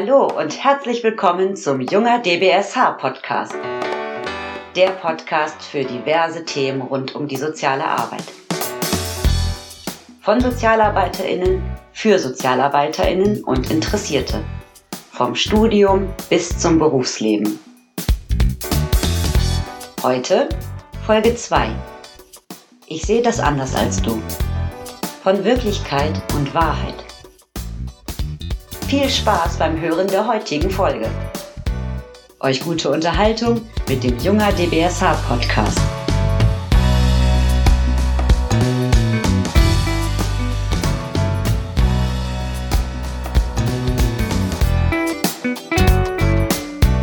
Hallo und herzlich willkommen zum Junger DBSH Podcast. Der Podcast für diverse Themen rund um die soziale Arbeit. Von Sozialarbeiterinnen für Sozialarbeiterinnen und Interessierte. Vom Studium bis zum Berufsleben. Heute Folge 2. Ich sehe das anders als du. Von Wirklichkeit und Wahrheit. Viel Spaß beim Hören der heutigen Folge. Euch gute Unterhaltung mit dem Junger DBSH Podcast.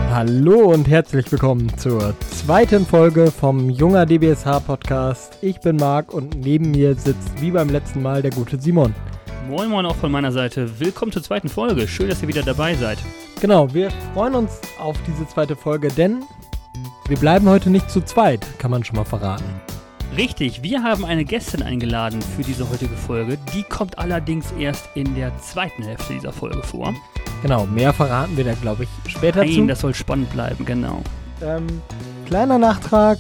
Hallo und herzlich willkommen zur zweiten Folge vom Junger DBSH Podcast. Ich bin Marc und neben mir sitzt wie beim letzten Mal der gute Simon. Moin Moin auch von meiner Seite. Willkommen zur zweiten Folge. Schön, dass ihr wieder dabei seid. Genau, wir freuen uns auf diese zweite Folge, denn wir bleiben heute nicht zu zweit, kann man schon mal verraten. Richtig, wir haben eine Gästin eingeladen für diese heutige Folge. Die kommt allerdings erst in der zweiten Hälfte dieser Folge vor. Genau, mehr verraten wir da, glaube ich, später Nein, zu. das soll spannend bleiben, genau. Ähm, kleiner Nachtrag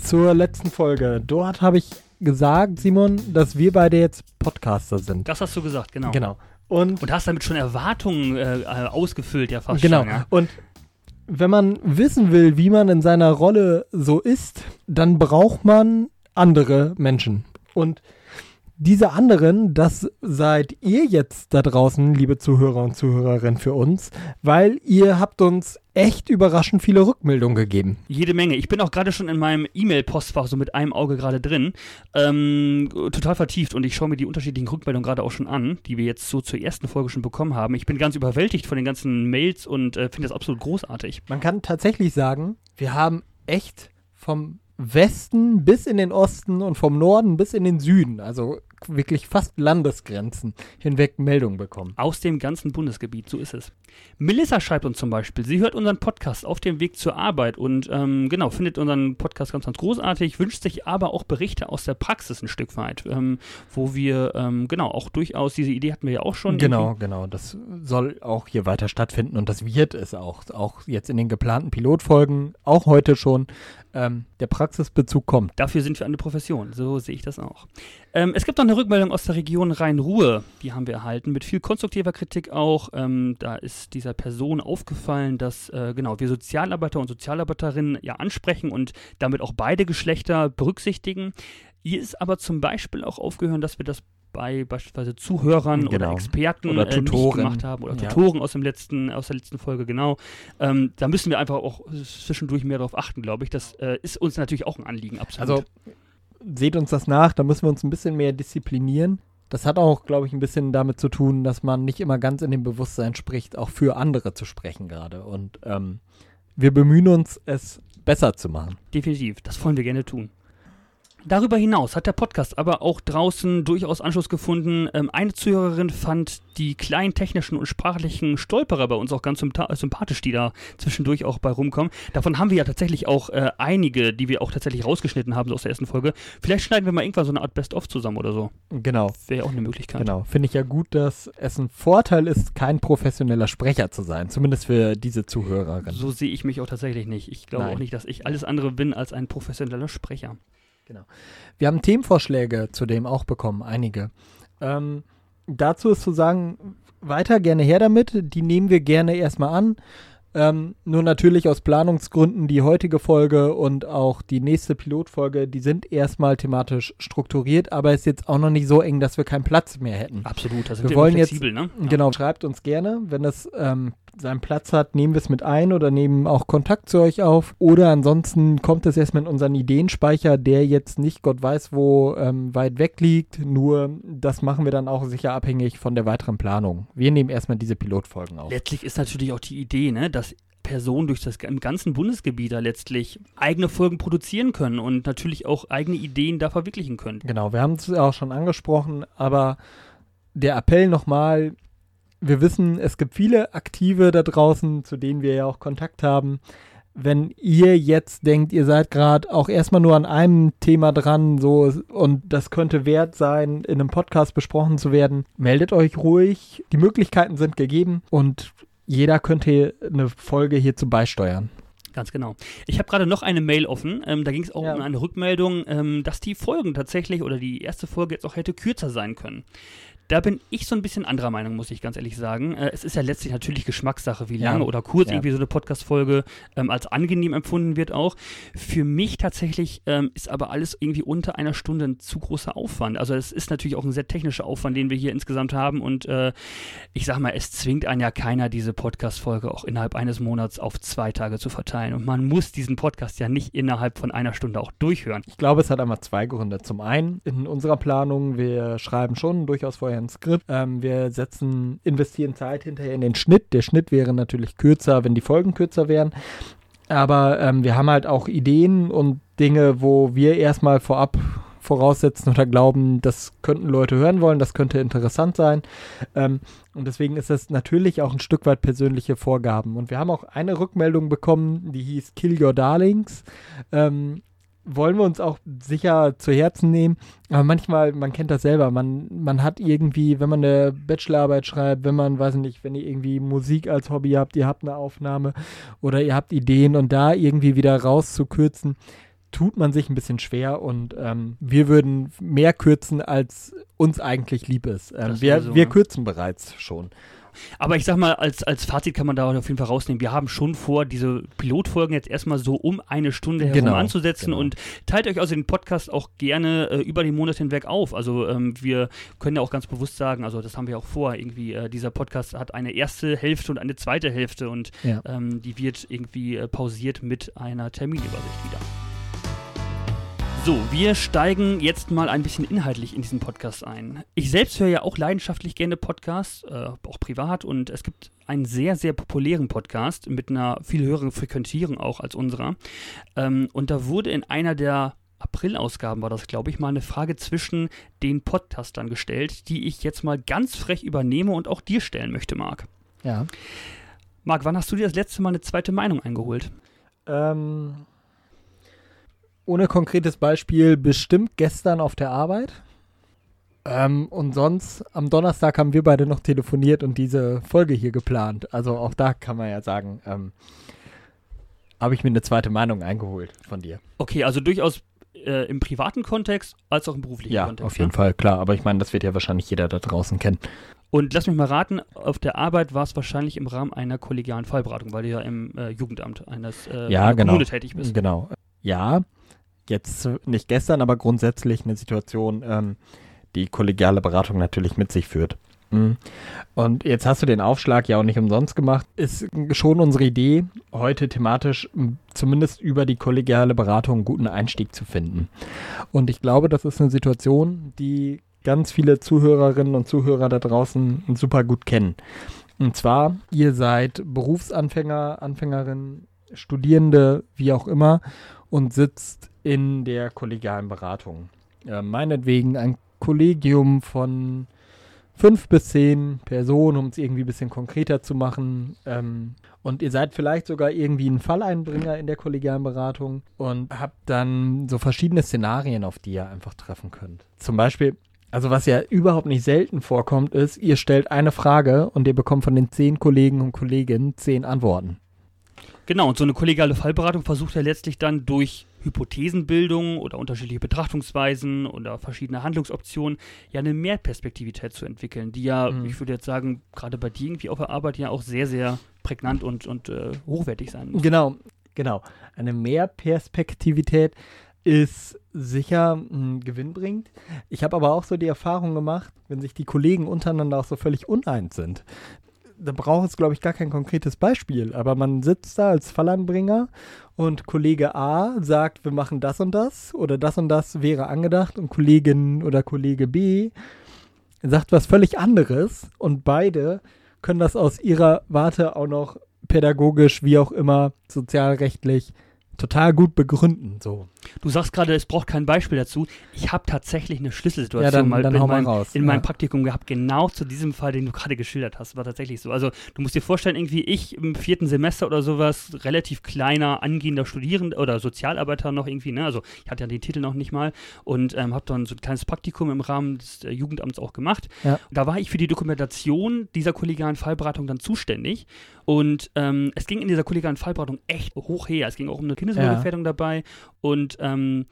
zur letzten Folge. Dort habe ich gesagt, Simon, dass wir beide jetzt Podcaster sind. Das hast du gesagt, genau. Genau. Und Und hast damit schon Erwartungen äh, ausgefüllt, ja fast Genau. schon. Ja? Und wenn man wissen will, wie man in seiner Rolle so ist, dann braucht man andere Menschen. Und diese anderen, das seid ihr jetzt da draußen, liebe Zuhörer und Zuhörerinnen für uns, weil ihr habt uns echt überraschend viele Rückmeldungen gegeben. Jede Menge. Ich bin auch gerade schon in meinem E-Mail-Postfach so mit einem Auge gerade drin. Ähm, total vertieft und ich schaue mir die unterschiedlichen Rückmeldungen gerade auch schon an, die wir jetzt so zur ersten Folge schon bekommen haben. Ich bin ganz überwältigt von den ganzen Mails und äh, finde das absolut großartig. Man kann tatsächlich sagen, wir haben echt vom Westen bis in den Osten und vom Norden bis in den Süden, also wirklich fast Landesgrenzen hinweg Meldungen bekommen. Aus dem ganzen Bundesgebiet, so ist es. Melissa schreibt uns zum Beispiel, sie hört unseren Podcast auf dem Weg zur Arbeit und ähm, genau, findet unseren Podcast ganz, ganz großartig, wünscht sich aber auch Berichte aus der Praxis ein Stück weit, ähm, wo wir, ähm, genau, auch durchaus, diese Idee hatten wir ja auch schon. Genau, genau. Das soll auch hier weiter stattfinden und das wird es auch. Auch jetzt in den geplanten Pilotfolgen, auch heute schon. Ähm, der Praxisbezug kommt. Dafür sind wir eine Profession, so sehe ich das auch. Ähm, es gibt noch eine Rückmeldung aus der Region Rhein-Ruhr, die haben wir erhalten, mit viel konstruktiver Kritik auch. Ähm, da ist dieser Person aufgefallen, dass äh, genau wir Sozialarbeiter und Sozialarbeiterinnen ja ansprechen und damit auch beide Geschlechter berücksichtigen. Hier ist aber zum Beispiel auch aufgehört, dass wir das bei beispielsweise Zuhörern oder Genau. Experten Oder äh, Tutoren. gemacht haben oder Ja. Tutoren aus dem letzten aus der letzten Folge genau. Ähm, da müssen wir einfach auch zwischendurch mehr darauf achten, glaube ich. Das äh, ist uns natürlich auch ein Anliegen, absolut. Also seht uns das nach, da müssen wir uns ein bisschen mehr disziplinieren. Das hat auch, glaube ich, ein bisschen damit zu tun, dass man nicht immer ganz in dem Bewusstsein spricht, auch für andere zu sprechen gerade. Und ähm, wir bemühen uns, es besser zu machen. Definitiv, das wollen wir gerne tun. Darüber hinaus hat der Podcast aber auch draußen durchaus Anschluss gefunden. Ähm, eine Zuhörerin fand die kleinen technischen und sprachlichen Stolperer bei uns auch ganz sympa- sympathisch, die da zwischendurch auch bei rumkommen. Davon haben wir ja tatsächlich auch äh, einige, die wir auch tatsächlich rausgeschnitten haben so aus der ersten Folge. Vielleicht schneiden wir mal irgendwann so eine Art Best-of zusammen oder so. Genau. Wäre ja auch eine Möglichkeit. Genau, finde ich ja gut, dass es ein Vorteil ist, kein professioneller Sprecher zu sein, zumindest für diese Zuhörerin. So sehe ich mich auch tatsächlich nicht. Ich glaube Nein. auch nicht, dass ich alles andere bin als ein professioneller Sprecher. Wir haben Themenvorschläge zudem auch bekommen, einige. Ähm, dazu ist zu sagen, weiter gerne her damit, die nehmen wir gerne erstmal an. Ähm, nur natürlich aus Planungsgründen die heutige Folge und auch die nächste Pilotfolge, die sind erstmal thematisch strukturiert, aber ist jetzt auch noch nicht so eng, dass wir keinen Platz mehr hätten. Absolut, da sind Wir wir, wollen immer jetzt- flexibel, ne? Genau, schreibt uns gerne, wenn das ähm, seinen Platz hat, nehmen wir es mit ein oder nehmen auch Kontakt zu euch auf. Oder ansonsten kommt es erstmal in unseren Ideenspeicher, der jetzt nicht Gott weiß wo ähm, weit weg liegt. Nur das machen wir dann auch sicher abhängig von der weiteren Planung. Wir nehmen erstmal diese Pilotfolgen auf. Letztlich ist natürlich auch die Idee, ne, dass Personen durch das im ganzen Bundesgebiet da letztlich eigene Folgen produzieren können und natürlich auch eigene Ideen da verwirklichen können. Genau, wir haben es auch schon angesprochen, aber der Appell nochmal, wir wissen, es gibt viele Aktive da draußen, zu denen wir ja auch Kontakt haben. Wenn ihr jetzt denkt, ihr seid gerade auch erstmal nur an einem Thema dran, so und das könnte wert sein, in einem Podcast besprochen zu werden, meldet euch ruhig. Die Möglichkeiten sind gegeben und jeder könnte eine Folge hierzu beisteuern. Ganz genau. Ich habe gerade noch eine Mail offen. Ähm, da ging es auch Ja. um eine Rückmeldung, ähm, dass die Folgen tatsächlich oder die erste Folge jetzt auch hätte kürzer sein können. Da bin ich so ein bisschen anderer Meinung, muss ich ganz ehrlich sagen. Äh, es ist ja letztlich natürlich Geschmackssache, wie Ja. lange oder kurz Ja. irgendwie so eine Podcast-Folge ähm, als angenehm empfunden wird auch. Für mich tatsächlich ähm, ist aber alles irgendwie unter einer Stunde ein zu großer Aufwand. Also es ist natürlich auch ein sehr technischer Aufwand, den wir hier insgesamt haben und äh, ich sag mal, es zwingt einen ja keiner, diese Podcast-Folge auch innerhalb eines Monats auf zwei Tage zu verteilen. Und man muss diesen Podcast ja nicht innerhalb von einer Stunde auch durchhören. Ich glaube, es hat einmal zwei Gründe. Zum einen in unserer Planung, wir schreiben schon durchaus vorher ein Skript. Ähm, wir setzen, investieren Zeit hinterher in den Schnitt. Der Schnitt wäre natürlich kürzer, wenn die Folgen kürzer wären. Aber ähm, wir haben halt auch Ideen und Dinge, wo wir erstmal vorab voraussetzen oder glauben, das könnten Leute hören wollen, das könnte interessant sein. Ähm, und deswegen ist das natürlich auch ein Stück weit persönliche Vorgaben. Und wir haben auch eine Rückmeldung bekommen, die hieß Kill Your Darlings. Ähm, wollen wir uns auch sicher zu Herzen nehmen. Aber manchmal, man kennt das selber, man, man hat irgendwie, wenn man eine Bachelorarbeit schreibt, wenn man, weiß nicht, wenn ihr irgendwie Musik als Hobby habt, ihr habt eine Aufnahme oder ihr habt Ideen und da irgendwie wieder rauszukürzen, tut man sich ein bisschen schwer und ähm, wir würden mehr kürzen, als uns eigentlich lieb ist. Ähm, wir, sowieso, wir ne? kürzen bereits schon. Aber ich sag mal, als, als Fazit kann man da auf jeden Fall rausnehmen, wir haben schon vor, diese Pilotfolgen jetzt erstmal so um eine Stunde herum Genau, anzusetzen genau. und teilt euch also den Podcast auch gerne äh, über die Monate hinweg auf. Also ähm, wir können ja auch ganz bewusst sagen, also das haben wir auch vor, irgendwie, äh, dieser Podcast hat eine erste Hälfte und eine zweite Hälfte und Ja. ähm, die wird irgendwie äh, pausiert mit einer Terminübersicht wieder. So, wir steigen jetzt mal ein bisschen inhaltlich in diesen Podcast ein. Ich selbst höre ja auch leidenschaftlich gerne Podcasts, äh, auch privat, und es gibt einen sehr, sehr populären Podcast mit einer viel höheren Frequentierung auch als unserer. Ähm, und da wurde in einer der April-Ausgaben war das, glaube ich, mal eine Frage zwischen den Podcastern gestellt, die ich jetzt mal ganz frech übernehme und auch dir stellen möchte, Marc. Ja. Marc, wann hast du dir das letzte Mal eine zweite Meinung eingeholt? Ähm, ohne konkretes Beispiel, bestimmt gestern auf der Arbeit. Ähm, und sonst, am Donnerstag haben wir beide noch telefoniert und diese Folge hier geplant. Also auch da kann man ja sagen, ähm, habe ich mir eine zweite Meinung eingeholt von dir. Okay, also durchaus äh, im privaten Kontext als auch im beruflichen Ja, Kontext. auf jeden ne? Fall, klar. Aber ich meine, das wird ja wahrscheinlich jeder da draußen kennen. Und lass mich mal raten, auf der Arbeit war es wahrscheinlich im Rahmen einer kollegialen Fallberatung, weil du ja im äh, Jugendamt eines äh, Ja, genau. Kommune tätig bist. Genau. Ja, jetzt nicht gestern, aber grundsätzlich eine Situation, ähm, die kollegiale Beratung natürlich mit sich führt. Mhm. Und jetzt hast du den Aufschlag ja auch nicht umsonst gemacht. Ist schon unsere Idee, heute thematisch zumindest über die kollegiale Beratung einen guten Einstieg zu finden. Und ich glaube, das ist eine Situation, die ganz viele Zuhörerinnen und Zuhörer da draußen super gut kennen. Und zwar, ihr seid Berufsanfänger, Anfängerinnen, Studierende, wie auch immer, und sitzt in der kollegialen Beratung. Äh, meinetwegen ein Kollegium von fünf bis zehn Personen, um es irgendwie ein bisschen konkreter zu machen. Ähm, und ihr seid vielleicht sogar irgendwie ein Falleinbringer in der kollegialen Beratung und habt dann so verschiedene Szenarien, auf die ihr einfach treffen könnt. Zum Beispiel, also was ja überhaupt nicht selten vorkommt, ist, ihr stellt eine Frage und ihr bekommt von den zehn Kollegen und Kolleginnen zehn Antworten. Genau, und so eine kollegiale Fallberatung versucht ja letztlich dann durch Hypothesenbildung oder unterschiedliche Betrachtungsweisen oder verschiedene Handlungsoptionen ja eine Mehrperspektivität zu entwickeln, die ja, Mhm. ich würde jetzt sagen, gerade bei dir irgendwie auf der Arbeit ja auch sehr, sehr prägnant und, und äh, hochwertig sein muss. Genau, genau. Eine Mehrperspektivität ist sicher ein gewinnbringend. Ich habe aber auch so die Erfahrung gemacht, wenn sich die Kollegen untereinander auch so völlig uneins sind. Da braucht es, glaube ich, gar kein konkretes Beispiel. Aber man sitzt da als Fallanbringer und Kollege A sagt, wir machen das und das oder das und das wäre angedacht und Kollegin oder Kollege B sagt was völlig anderes und beide können das aus ihrer Warte auch noch pädagogisch, wie auch immer, sozialrechtlich total gut begründen. So. Du sagst gerade, es braucht kein Beispiel dazu. Ich habe tatsächlich eine Schlüsselsituation Ja, dann- mal dann in, meinem, raus. in Ja. meinem Praktikum gehabt, genau zu diesem Fall, den du gerade geschildert hast. War tatsächlich so. Also du musst dir vorstellen, irgendwie ich im vierten Semester oder sowas, relativ kleiner, angehender Studierender oder Sozialarbeiter noch irgendwie, ne? Also ich hatte ja den Titel noch nicht mal und ähm, habe dann so ein kleines Praktikum im Rahmen des äh, Jugendamts auch gemacht. Ja. Da war ich für die Dokumentation dieser kollegialen Fallberatung dann zuständig. Und ähm, es ging in dieser kollegialen Fallberatung echt hoch her. Es ging auch um eine Kindeswohlgefährdung dabei. Und ähm,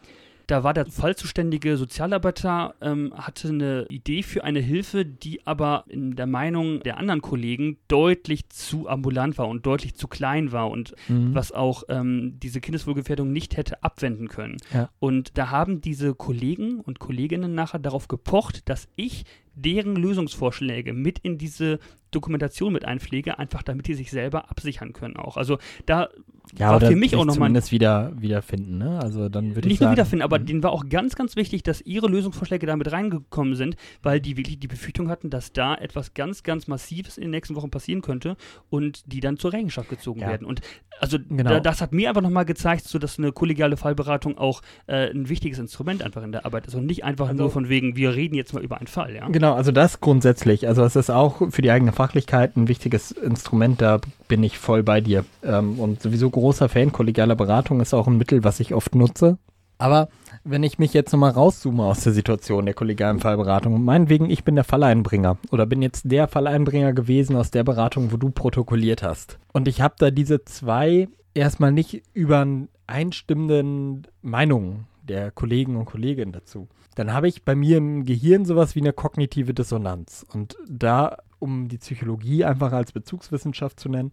da war der fallzuständige Sozialarbeiter, ähm, hatte eine Idee für eine Hilfe, die aber in der Meinung der anderen Kollegen deutlich zu ambulant war und deutlich zu klein war und Mhm. was auch ähm, diese Kindeswohlgefährdung nicht hätte abwenden können. Ja. Und da haben diese Kollegen und Kolleginnen nachher darauf gepocht, dass ich deren Lösungsvorschläge mit in diese Dokumentation mit einpflege, einfach damit die sich selber absichern können auch. Also da ja, war für mich auch nochmal zumindest wieder wiederfinden, ne? Also dann würde ich nicht nur sagen, wiederfinden, aber mhm. denen war auch ganz, ganz wichtig, dass ihre Lösungsvorschläge damit reingekommen sind, weil die wirklich die Befürchtung hatten, dass da etwas ganz, ganz Massives in den nächsten Wochen passieren könnte und die dann zur Rechenschaft gezogen Ja. werden. Und also Genau. da, das hat mir einfach nochmal gezeigt, so dass eine kollegiale Fallberatung auch äh, ein wichtiges Instrument einfach in der Arbeit ist und nicht einfach Also- nur von wegen, wir reden jetzt mal über einen Fall, ja. Genau, also das grundsätzlich. Also es ist auch für die eigene Fachlichkeit ein wichtiges Instrument, da bin ich voll bei dir. Ähm, und sowieso großer Fan, kollegiale Beratung ist auch ein Mittel, was ich oft nutze. Aber wenn ich mich jetzt nochmal rauszoome aus der Situation der kollegialen Fallberatung, meinetwegen, ich bin der Falleinbringer oder bin jetzt der Falleinbringer gewesen aus der Beratung, wo du protokolliert hast. Und ich habe da diese zwei erstmal nicht übereinstimmenden Meinungen der Kollegen und Kolleginnen dazu. Dann habe ich bei mir im Gehirn sowas wie eine kognitive Dissonanz. Und da, um die Psychologie einfach als Bezugswissenschaft zu nennen,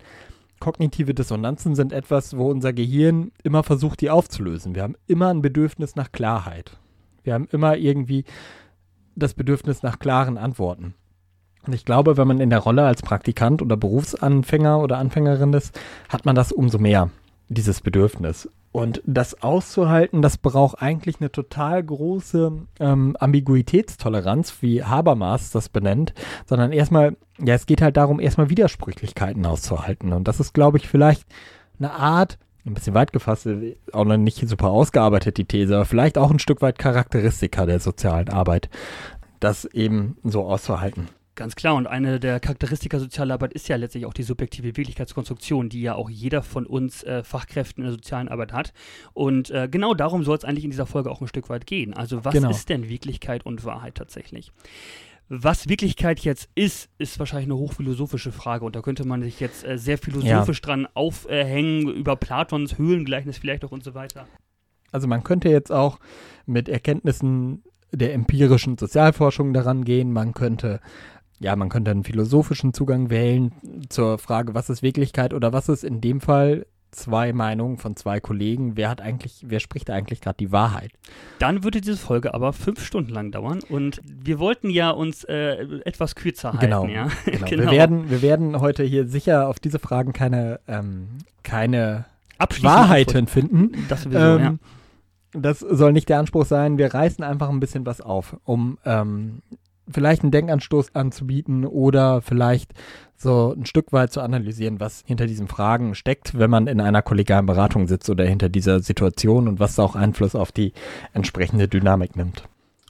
kognitive Dissonanzen sind etwas, wo unser Gehirn immer versucht, die aufzulösen. Wir haben immer ein Bedürfnis nach Klarheit. Wir haben immer irgendwie das Bedürfnis nach klaren Antworten. Und ich glaube, wenn man in der Rolle als Praktikant oder Berufsanfänger oder Anfängerin ist, hat man das umso mehr, dieses Bedürfnis. Und das auszuhalten, das braucht eigentlich eine total große ähm, Ambiguitätstoleranz, wie Habermas das benennt, sondern erstmal, ja, es geht halt darum, erstmal Widersprüchlichkeiten auszuhalten. Und das ist, glaube ich, vielleicht eine Art, ein bisschen weit gefasst, auch noch nicht super ausgearbeitet, die These, aber vielleicht auch ein Stück weit Charakteristika der sozialen Arbeit, das eben so auszuhalten. Ganz klar, und eine der Charakteristika sozialer Arbeit ist ja letztlich auch die subjektive Wirklichkeitskonstruktion, die ja auch jeder von uns äh, Fachkräften in der sozialen Arbeit hat. Und äh, genau darum soll es eigentlich in dieser Folge auch ein Stück weit gehen. Also was Genau. ist denn Wirklichkeit und Wahrheit tatsächlich? Was Wirklichkeit jetzt ist, ist wahrscheinlich eine hochphilosophische Frage und da könnte man sich jetzt äh, sehr philosophisch dran aufhängen, über Platons Höhlengleichnis vielleicht auch und so weiter. Also man könnte jetzt auch mit Erkenntnissen der empirischen Sozialforschung daran gehen. Man könnte, ja, man könnte einen philosophischen Zugang wählen zur Frage, was ist Wirklichkeit oder was ist in dem Fall zwei Meinungen von zwei Kollegen. Wer hat eigentlich, wer spricht eigentlich gerade die Wahrheit? Dann würde diese Folge aber fünf Stunden lang dauern und wir wollten ja uns äh, etwas kürzer halten. Genau, Ja? Genau. Wir, werden, wir werden heute hier sicher auf diese Fragen keine, ähm, keine Wahrheiten finden. Das sowieso, ja. Ähm, Das soll nicht der Anspruch sein. Wir reißen einfach ein bisschen was auf, um ähm, vielleicht einen Denkanstoß anzubieten oder vielleicht so ein Stück weit zu analysieren, was hinter diesen Fragen steckt, wenn man in einer kollegialen Beratung sitzt oder hinter dieser Situation und was auch Einfluss auf die entsprechende Dynamik nimmt.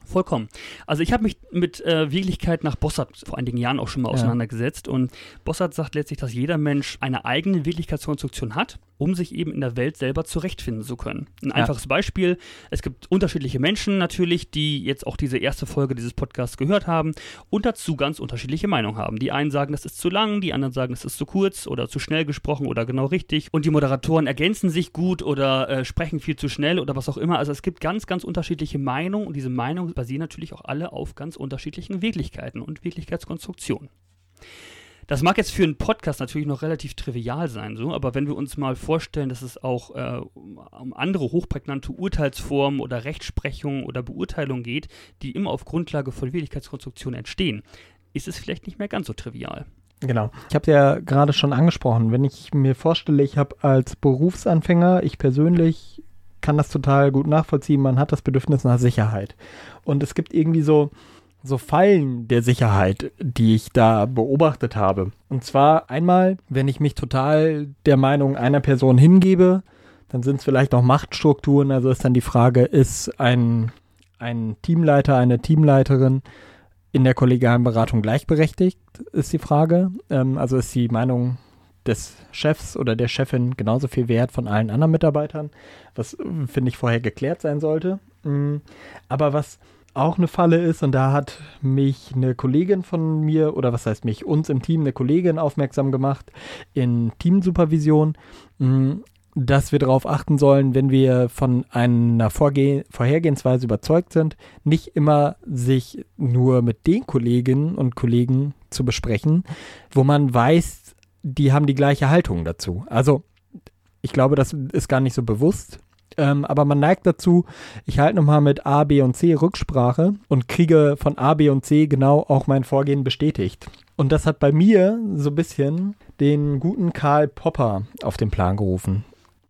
Vollkommen. Also ich habe mich mit äh, Wirklichkeit nach Bossart vor einigen Jahren auch schon mal Ja. auseinandergesetzt und Bossart sagt letztlich, dass jeder Mensch eine eigene Wirklichkeitskonstruktion hat, um sich eben in der Welt selber zurechtfinden zu können. Ein einfaches Beispiel, es gibt unterschiedliche Menschen natürlich, die jetzt auch diese erste Folge dieses Podcasts gehört haben und dazu ganz unterschiedliche Meinungen haben. Die einen sagen, das ist zu lang, die anderen sagen, es ist zu kurz oder zu schnell gesprochen oder genau richtig und die Moderatoren ergänzen sich gut oder äh, sprechen viel zu schnell oder was auch immer. Also es gibt ganz, ganz unterschiedliche Meinungen und diese Meinungen basieren natürlich auch alle auf ganz unterschiedlichen Wirklichkeiten und Wirklichkeitskonstruktionen. Das mag jetzt für einen Podcast natürlich noch relativ trivial sein, so, aber wenn wir uns mal vorstellen, dass es auch äh, um andere hochprägnante Urteilsformen oder Rechtsprechungen oder Beurteilungen geht, die immer auf Grundlage von Wirklichkeitskonstruktionen entstehen, ist es vielleicht nicht mehr ganz so trivial. Genau. Ich habe es ja gerade schon angesprochen. Wenn ich mir vorstelle, ich habe als Berufsanfänger, ich persönlich kann das total gut nachvollziehen, man hat das Bedürfnis nach Sicherheit. Und es gibt irgendwie so, so Fallen der Sicherheit, die ich da beobachtet habe. Und zwar einmal, wenn ich mich total der Meinung einer Person hingebe, Dann sind es vielleicht auch Machtstrukturen. Also ist dann die Frage, ist ein, ein Teamleiter, eine Teamleiterin in der kollegialen Beratung gleichberechtigt, ist die Frage. Ähm, also ist die Meinung des Chefs oder der Chefin genauso viel wert von allen anderen Mitarbeitern, was, finde ich, vorher geklärt sein sollte. Mm, aber was auch eine Falle ist, und da hat mich eine Kollegin von mir, oder was heißt mich, uns im Team, eine Kollegin aufmerksam gemacht in Teamsupervision, mm, dass wir darauf achten sollen, wenn wir von einer Vorge Vorhergehensweise überzeugt sind, nicht immer sich nur mit den Kolleginnen und Kollegen zu besprechen, wo man weiß, die haben die gleiche Haltung dazu. Also ich glaube, das ist gar nicht so bewusst. Ähm, aber man neigt dazu, ich halte nochmal mit A, B und C Rücksprache und kriege von A, B und C genau auch mein Vorgehen bestätigt. Und das hat bei mir so ein bisschen den guten Karl Popper auf den Plan gerufen.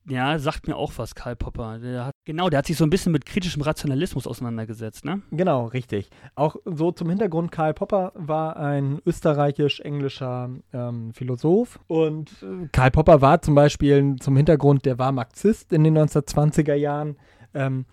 Ja, sagt mir auch was, Karl Popper. Der hat, genau, der hat sich so ein bisschen mit kritischem Rationalismus auseinandergesetzt, ne? Genau, richtig. Auch so zum Hintergrund, Karl Popper war ein österreichisch-englischer ähm, Philosoph und äh, Karl Popper war zum Beispiel zum Hintergrund, der war Marxist in den 1920er Jahren. Ähm,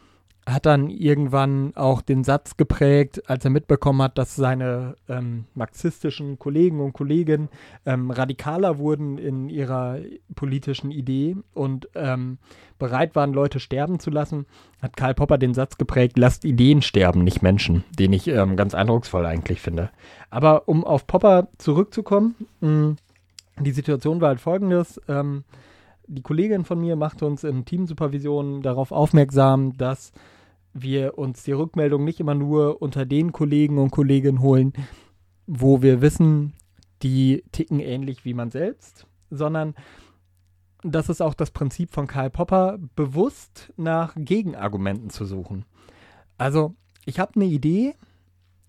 hat dann irgendwann auch den Satz geprägt, als er mitbekommen hat, dass seine ähm, marxistischen Kollegen und Kolleginnen ähm, radikaler wurden in ihrer politischen Idee und ähm, bereit waren, Leute sterben zu lassen, hat Karl Popper den Satz geprägt, lasst Ideen sterben, nicht Menschen, den ich ähm, ganz eindrucksvoll eigentlich finde. Aber um auf Popper zurückzukommen, mh, die Situation war halt folgendes. Ähm, die Kollegin von mir macht uns in Teamsupervision darauf aufmerksam, dass wir uns die Rückmeldung nicht immer nur unter den Kollegen und Kolleginnen holen, wo wir wissen, die ticken ähnlich wie man selbst, sondern das ist auch das Prinzip von Karl Popper, bewusst nach Gegenargumenten zu suchen. Also, ich habe eine Idee,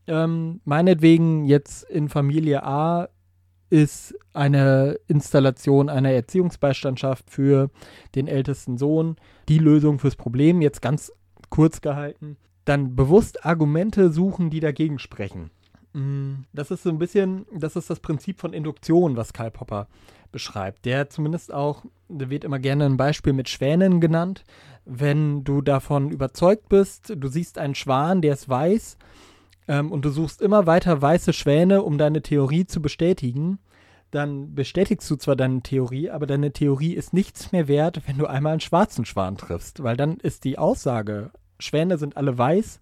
ähm, meinetwegen jetzt in Familie A ist eine Installation einer Erziehungsbeistandschaft für den ältesten Sohn die Lösung fürs Problem. Jetzt ganz kurz gehalten, dann bewusst Argumente suchen, die dagegen sprechen. Mm, das ist so ein bisschen, das ist das Prinzip von Induktion, was Karl Popper beschreibt. Der zumindest auch, da wird immer gerne ein Beispiel mit Schwänen genannt. Wenn du davon überzeugt bist, du siehst einen Schwan, der ist weiß, ähm, und du suchst immer weiter weiße Schwäne, um deine Theorie zu bestätigen, dann bestätigst du zwar deine Theorie, aber deine Theorie ist nichts mehr wert, wenn du einmal einen schwarzen Schwan triffst, weil dann ist die Aussage, Schwäne sind alle weiß,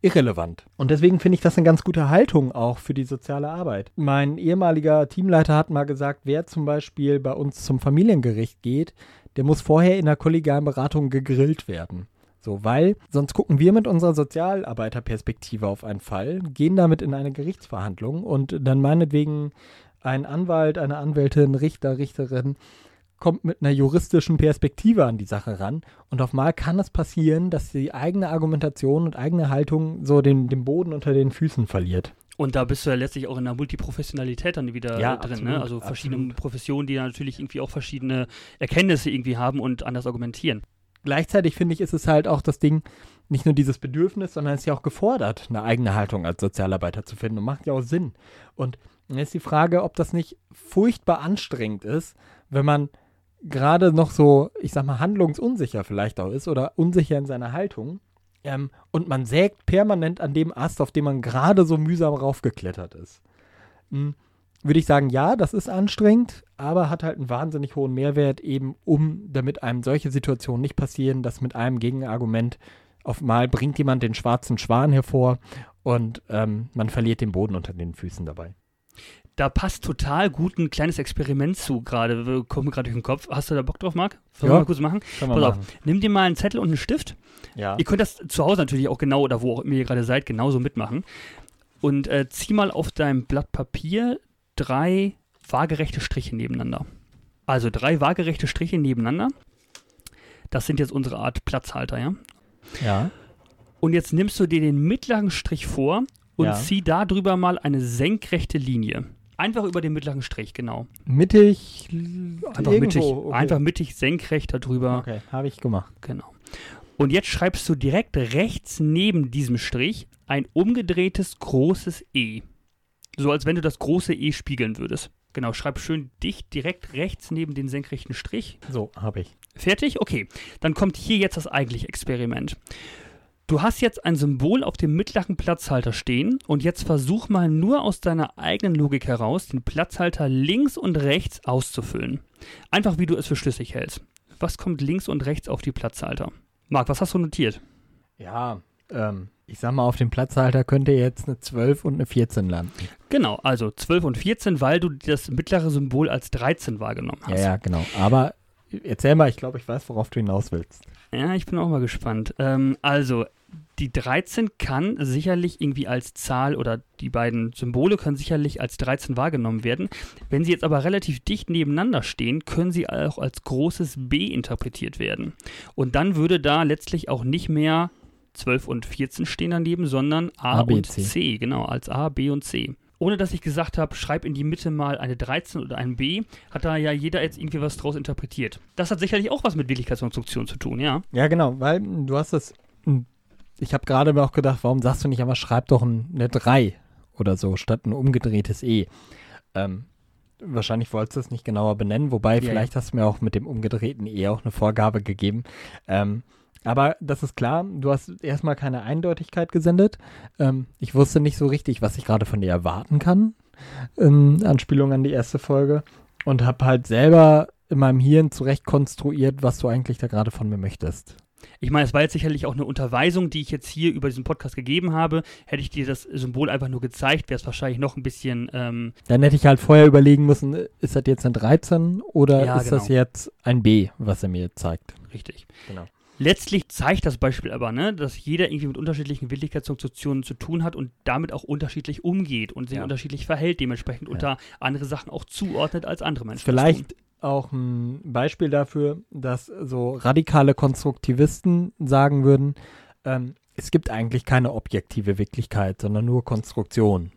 irrelevant. Und deswegen finde ich das eine ganz gute Haltung auch für die soziale Arbeit. Mein ehemaliger Teamleiter hat mal gesagt, wer zum Beispiel bei uns zum Familiengericht geht, der muss vorher in der kollegialen Beratung gegrillt werden. So, weil sonst gucken wir mit unserer Sozialarbeiterperspektive auf einen Fall, gehen damit in eine Gerichtsverhandlung und dann meinetwegen ein Anwalt, eine Anwältin, Richter, Richterin kommt mit einer juristischen Perspektive an die Sache ran. Und auf mal kann es passieren, dass die eigene Argumentation und eigene Haltung so den, den Boden unter den Füßen verliert. Und da bist du ja letztlich auch in der Multiprofessionalität dann wieder ja, drin, absolut, ne? Also verschiedene absolut. Professionen, die natürlich irgendwie auch verschiedene Erkenntnisse irgendwie haben und anders argumentieren. Gleichzeitig finde ich, ist es halt auch das Ding, nicht nur dieses Bedürfnis, sondern es ist ja auch gefordert, eine eigene Haltung als Sozialarbeiter zu finden und macht ja auch Sinn. Und dann ist die Frage, ob das nicht furchtbar anstrengend ist, wenn man gerade noch so, ich sag mal, handlungsunsicher vielleicht auch ist oder unsicher in seiner Haltung. Ähm, und man sägt permanent an dem Ast, auf dem man gerade so mühsam raufgeklettert ist. Hm, würde ich sagen, ja, das ist anstrengend, aber hat halt einen wahnsinnig hohen Mehrwert, eben um, damit einem solche Situationen nicht passieren, dass mit einem Gegenargument auf mal bringt jemand den schwarzen Schwan hervor und ähm, man verliert den Boden unter den Füßen dabei da passt total gut ein kleines Experiment zu gerade. Kommt mir gerade durch den Kopf. Hast du da Bock drauf, Marc? Ja. Sollen wir mal kurz machen? Wir Pass machen. auf. Nimm dir mal einen Zettel und einen Stift. Ja. Ihr könnt das zu Hause natürlich auch genau oder wo auch immer ihr gerade seid, genauso mitmachen. Und äh, zieh mal auf deinem Blatt Papier drei waagerechte Striche nebeneinander. Also drei waagerechte Striche nebeneinander. Das sind jetzt unsere Art Platzhalter, ja? Ja. Und jetzt nimmst du dir den mittleren Strich vor und Ja. zieh da drüber mal eine senkrechte Linie. Einfach über den mittleren Strich, genau. Mittig. Einfach irgendwo, mittig, okay. einfach mittig senkrecht darüber. Okay, habe ich gemacht. Genau. Und jetzt schreibst du direkt rechts neben diesem Strich ein umgedrehtes großes E. So als wenn du das große E spiegeln würdest. Genau, schreib schön dicht direkt rechts neben den senkrechten Strich. So, habe ich. Fertig? Okay. Dann kommt hier jetzt das eigentliche Experiment. Du hast jetzt ein Symbol auf dem mittleren Platzhalter stehen und jetzt versuch mal nur aus deiner eigenen Logik heraus, den Platzhalter links und rechts auszufüllen. Einfach wie du es für schlüssig hältst. Was kommt links und rechts auf die Platzhalter? Marc, was hast du notiert? Ja, ähm, ich sag mal, auf dem Platzhalter könnte jetzt eine 12 und eine 14 landen. Genau, also 12 und 14, weil du das mittlere Symbol als 13 wahrgenommen hast. Ja, ja, genau. Aber erzähl mal, ich glaube, ich weiß, worauf du hinaus willst. Ja, ich bin auch mal gespannt. Ähm, also, die 13 kann sicherlich irgendwie als Zahl oder die beiden Symbole können sicherlich als 13 wahrgenommen werden. Wenn sie jetzt aber relativ dicht nebeneinander stehen, können sie auch als großes B interpretiert werden. Und dann würde da letztlich auch nicht mehr 12 und 14 stehen daneben, sondern A, A, und C. C. Genau, als A, B und C. Ohne dass ich gesagt habe, schreib in die Mitte mal eine 13 oder ein B, hat da ja jeder jetzt irgendwie was draus interpretiert. Das hat sicherlich auch was mit Wirklichkeitskonstruktion zu tun, ja. Ja, genau, weil du hast das. Ich habe gerade mir auch gedacht, warum sagst du nicht einmal, schreib doch ein, eine 3 oder so, statt ein umgedrehtes E. Ähm, wahrscheinlich wolltest du es nicht genauer benennen, wobei Ja, vielleicht hast du mir auch mit dem umgedrehten E auch eine Vorgabe gegeben. Ähm, aber das ist klar, du hast erstmal keine Eindeutigkeit gesendet. Ähm, ich wusste nicht so richtig, was ich gerade von dir erwarten kann. In Anspielung an die erste Folge. Und habe halt selber in meinem Hirn zurecht konstruiert, was du eigentlich da gerade von mir möchtest. Ich meine, es war jetzt sicherlich auch eine Unterweisung, die ich jetzt hier über diesen Podcast gegeben habe. Hätte ich dir das Symbol einfach nur gezeigt, wäre es wahrscheinlich noch ein bisschen, ähm, Dann hätte ich halt vorher überlegen müssen, ist das jetzt ein 13 oder Ja, ist das genau. jetzt ein B, was er mir zeigt? richtig. Genau. Letztlich zeigt das Beispiel aber, ne, dass jeder irgendwie mit unterschiedlichen Wirklichkeitskonstruktionen zu tun hat und damit auch unterschiedlich umgeht und sich Ja. unterschiedlich verhält, dementsprechend Ja. unter andere Sachen auch zuordnet als andere Menschen. das tun. Vielleicht auch ein Beispiel dafür, dass so radikale Konstruktivisten sagen würden, ähm, es gibt eigentlich keine objektive Wirklichkeit, sondern nur Konstruktion.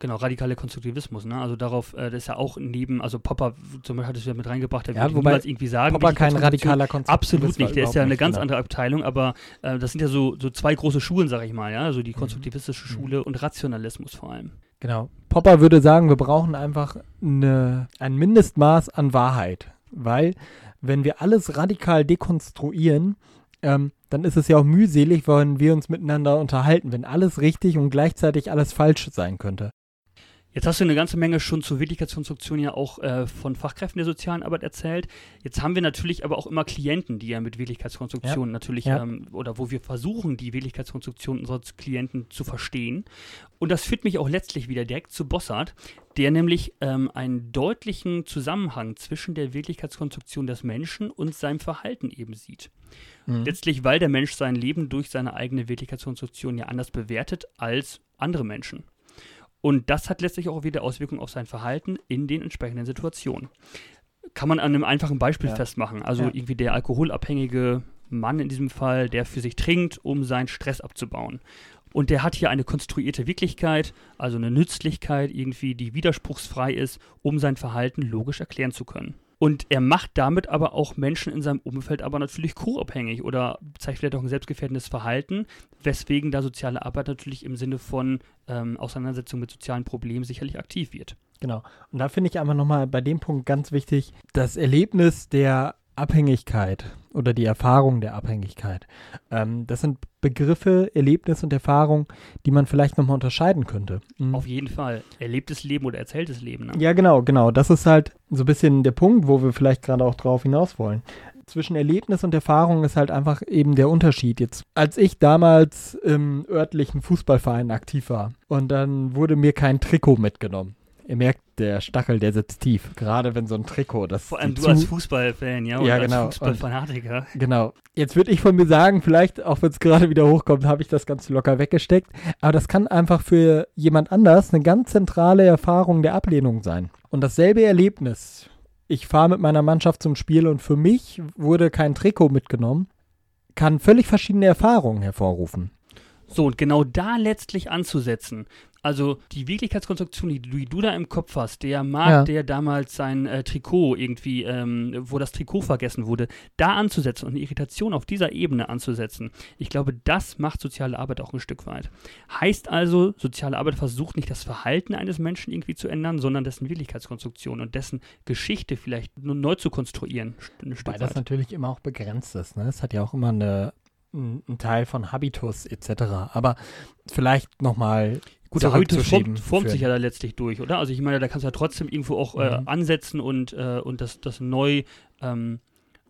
Genau, radikaler Konstruktivismus, ne? Also darauf, äh, das ist ja auch neben, also Popper zum Beispiel hat es ja mit reingebracht, der Ja, würde niemals irgendwie sagen, Popper kein radikaler Konstruktivist Absolut nicht, der ist ja eine ganz genau. andere Abteilung, aber äh, das sind ja so, so zwei große Schulen, sag ich mal, ja, also Mhm. die konstruktivistische Schule und Rationalismus vor allem. Genau. Popper würde sagen, wir brauchen einfach eine, ein Mindestmaß an Wahrheit. Weil, wenn wir alles radikal dekonstruieren, ähm, dann ist es ja auch mühselig, wenn wir uns miteinander unterhalten, wenn alles richtig und gleichzeitig alles falsch sein könnte. Jetzt hast du eine ganze Menge schon zur Wirklichkeitskonstruktion ja auch äh, von Fachkräften der sozialen Arbeit erzählt. Jetzt haben wir natürlich aber auch immer Klienten, die ja mit Wirklichkeitskonstruktion natürlich Ja. Ähm, oder wo wir versuchen, die Wirklichkeitskonstruktion unserer Klienten zu verstehen. Und das führt mich auch letztlich wieder direkt zu Bossart, der nämlich ähm, einen deutlichen Zusammenhang zwischen der Wirklichkeitskonstruktion des Menschen und seinem Verhalten eben sieht. Mhm. Letztlich, weil der Mensch sein Leben durch seine eigene Wirklichkeitskonstruktion ja anders bewertet als andere Menschen. Und das hat letztlich auch wieder Auswirkungen auf sein Verhalten in den entsprechenden Situationen. Kann man an einem einfachen Beispiel Ja. festmachen. Also Ja. irgendwie der alkoholabhängige Mann in diesem Fall, der für sich trinkt, um seinen Stress abzubauen. Und der hat hier eine konstruierte Wirklichkeit, also eine Nützlichkeit irgendwie, die widerspruchsfrei ist, um sein Verhalten logisch erklären zu können. Und er macht damit aber auch Menschen in seinem Umfeld aber natürlich co-abhängig oder zeigt vielleicht auch ein selbstgefährdendes Verhalten, weswegen da soziale Arbeit natürlich im Sinne von ähm, Auseinandersetzung mit sozialen Problemen sicherlich aktiv wird. Genau. Und da finde ich einfach nochmal bei dem Punkt ganz wichtig, das Erlebnis der Abhängigkeit oder die Erfahrung der Abhängigkeit. Ähm, das sind Begriffe, Erlebnis und Erfahrung, die man vielleicht nochmal unterscheiden könnte. Mhm. Auf jeden Fall. Erlebtes Leben oder erzähltes Leben. Ne? Ja, genau, genau. Das ist halt so ein bisschen der Punkt, wo wir vielleicht gerade auch drauf hinaus wollen. Zwischen Erlebnis und Erfahrung ist halt einfach eben der Unterschied. Jetzt, als ich damals im örtlichen Fußballverein aktiv war und dann wurde mir kein Trikot mitgenommen. Ihr merkt, der Stachel, der sitzt tief. Gerade wenn so ein Trikot, das Vor allem du als Fußballfan, ja, und Ja, als genau. Fußballfanatiker. Genau. Jetzt würde ich von mir sagen, vielleicht, auch wenn es gerade wieder hochkommt, habe ich das ganz locker weggesteckt. Aber das kann einfach für jemand anders eine ganz zentrale Erfahrung der Ablehnung sein. Und dasselbe Erlebnis. Ich fahre mit meiner Mannschaft zum Spiel und für mich wurde kein Trikot mitgenommen, kann völlig verschiedene Erfahrungen hervorrufen. So, und genau da letztlich anzusetzen. Also die Wirklichkeitskonstruktion, die, die du da im Kopf hast, der Markt, Ja. der damals sein äh, Trikot irgendwie, ähm, wo das Trikot vergessen wurde, da anzusetzen und eine Irritation auf dieser Ebene anzusetzen, ich glaube, das macht soziale Arbeit auch ein Stück weit. Heißt also, soziale Arbeit versucht nicht das Verhalten eines Menschen irgendwie zu ändern, sondern dessen Wirklichkeitskonstruktion und dessen Geschichte vielleicht nur neu zu konstruieren. Ein Stück Wobei das natürlich immer auch begrenzt ist. Ne? Es hat ja auch immer eine, ein Teil von Habitus etc. Aber vielleicht nochmal Gut, der Habitus formt, formt sich ja da letztlich durch, oder? Also ich meine, da kannst du ja trotzdem irgendwo auch äh, Mhm. ansetzen und, äh, und das, das neu ähm,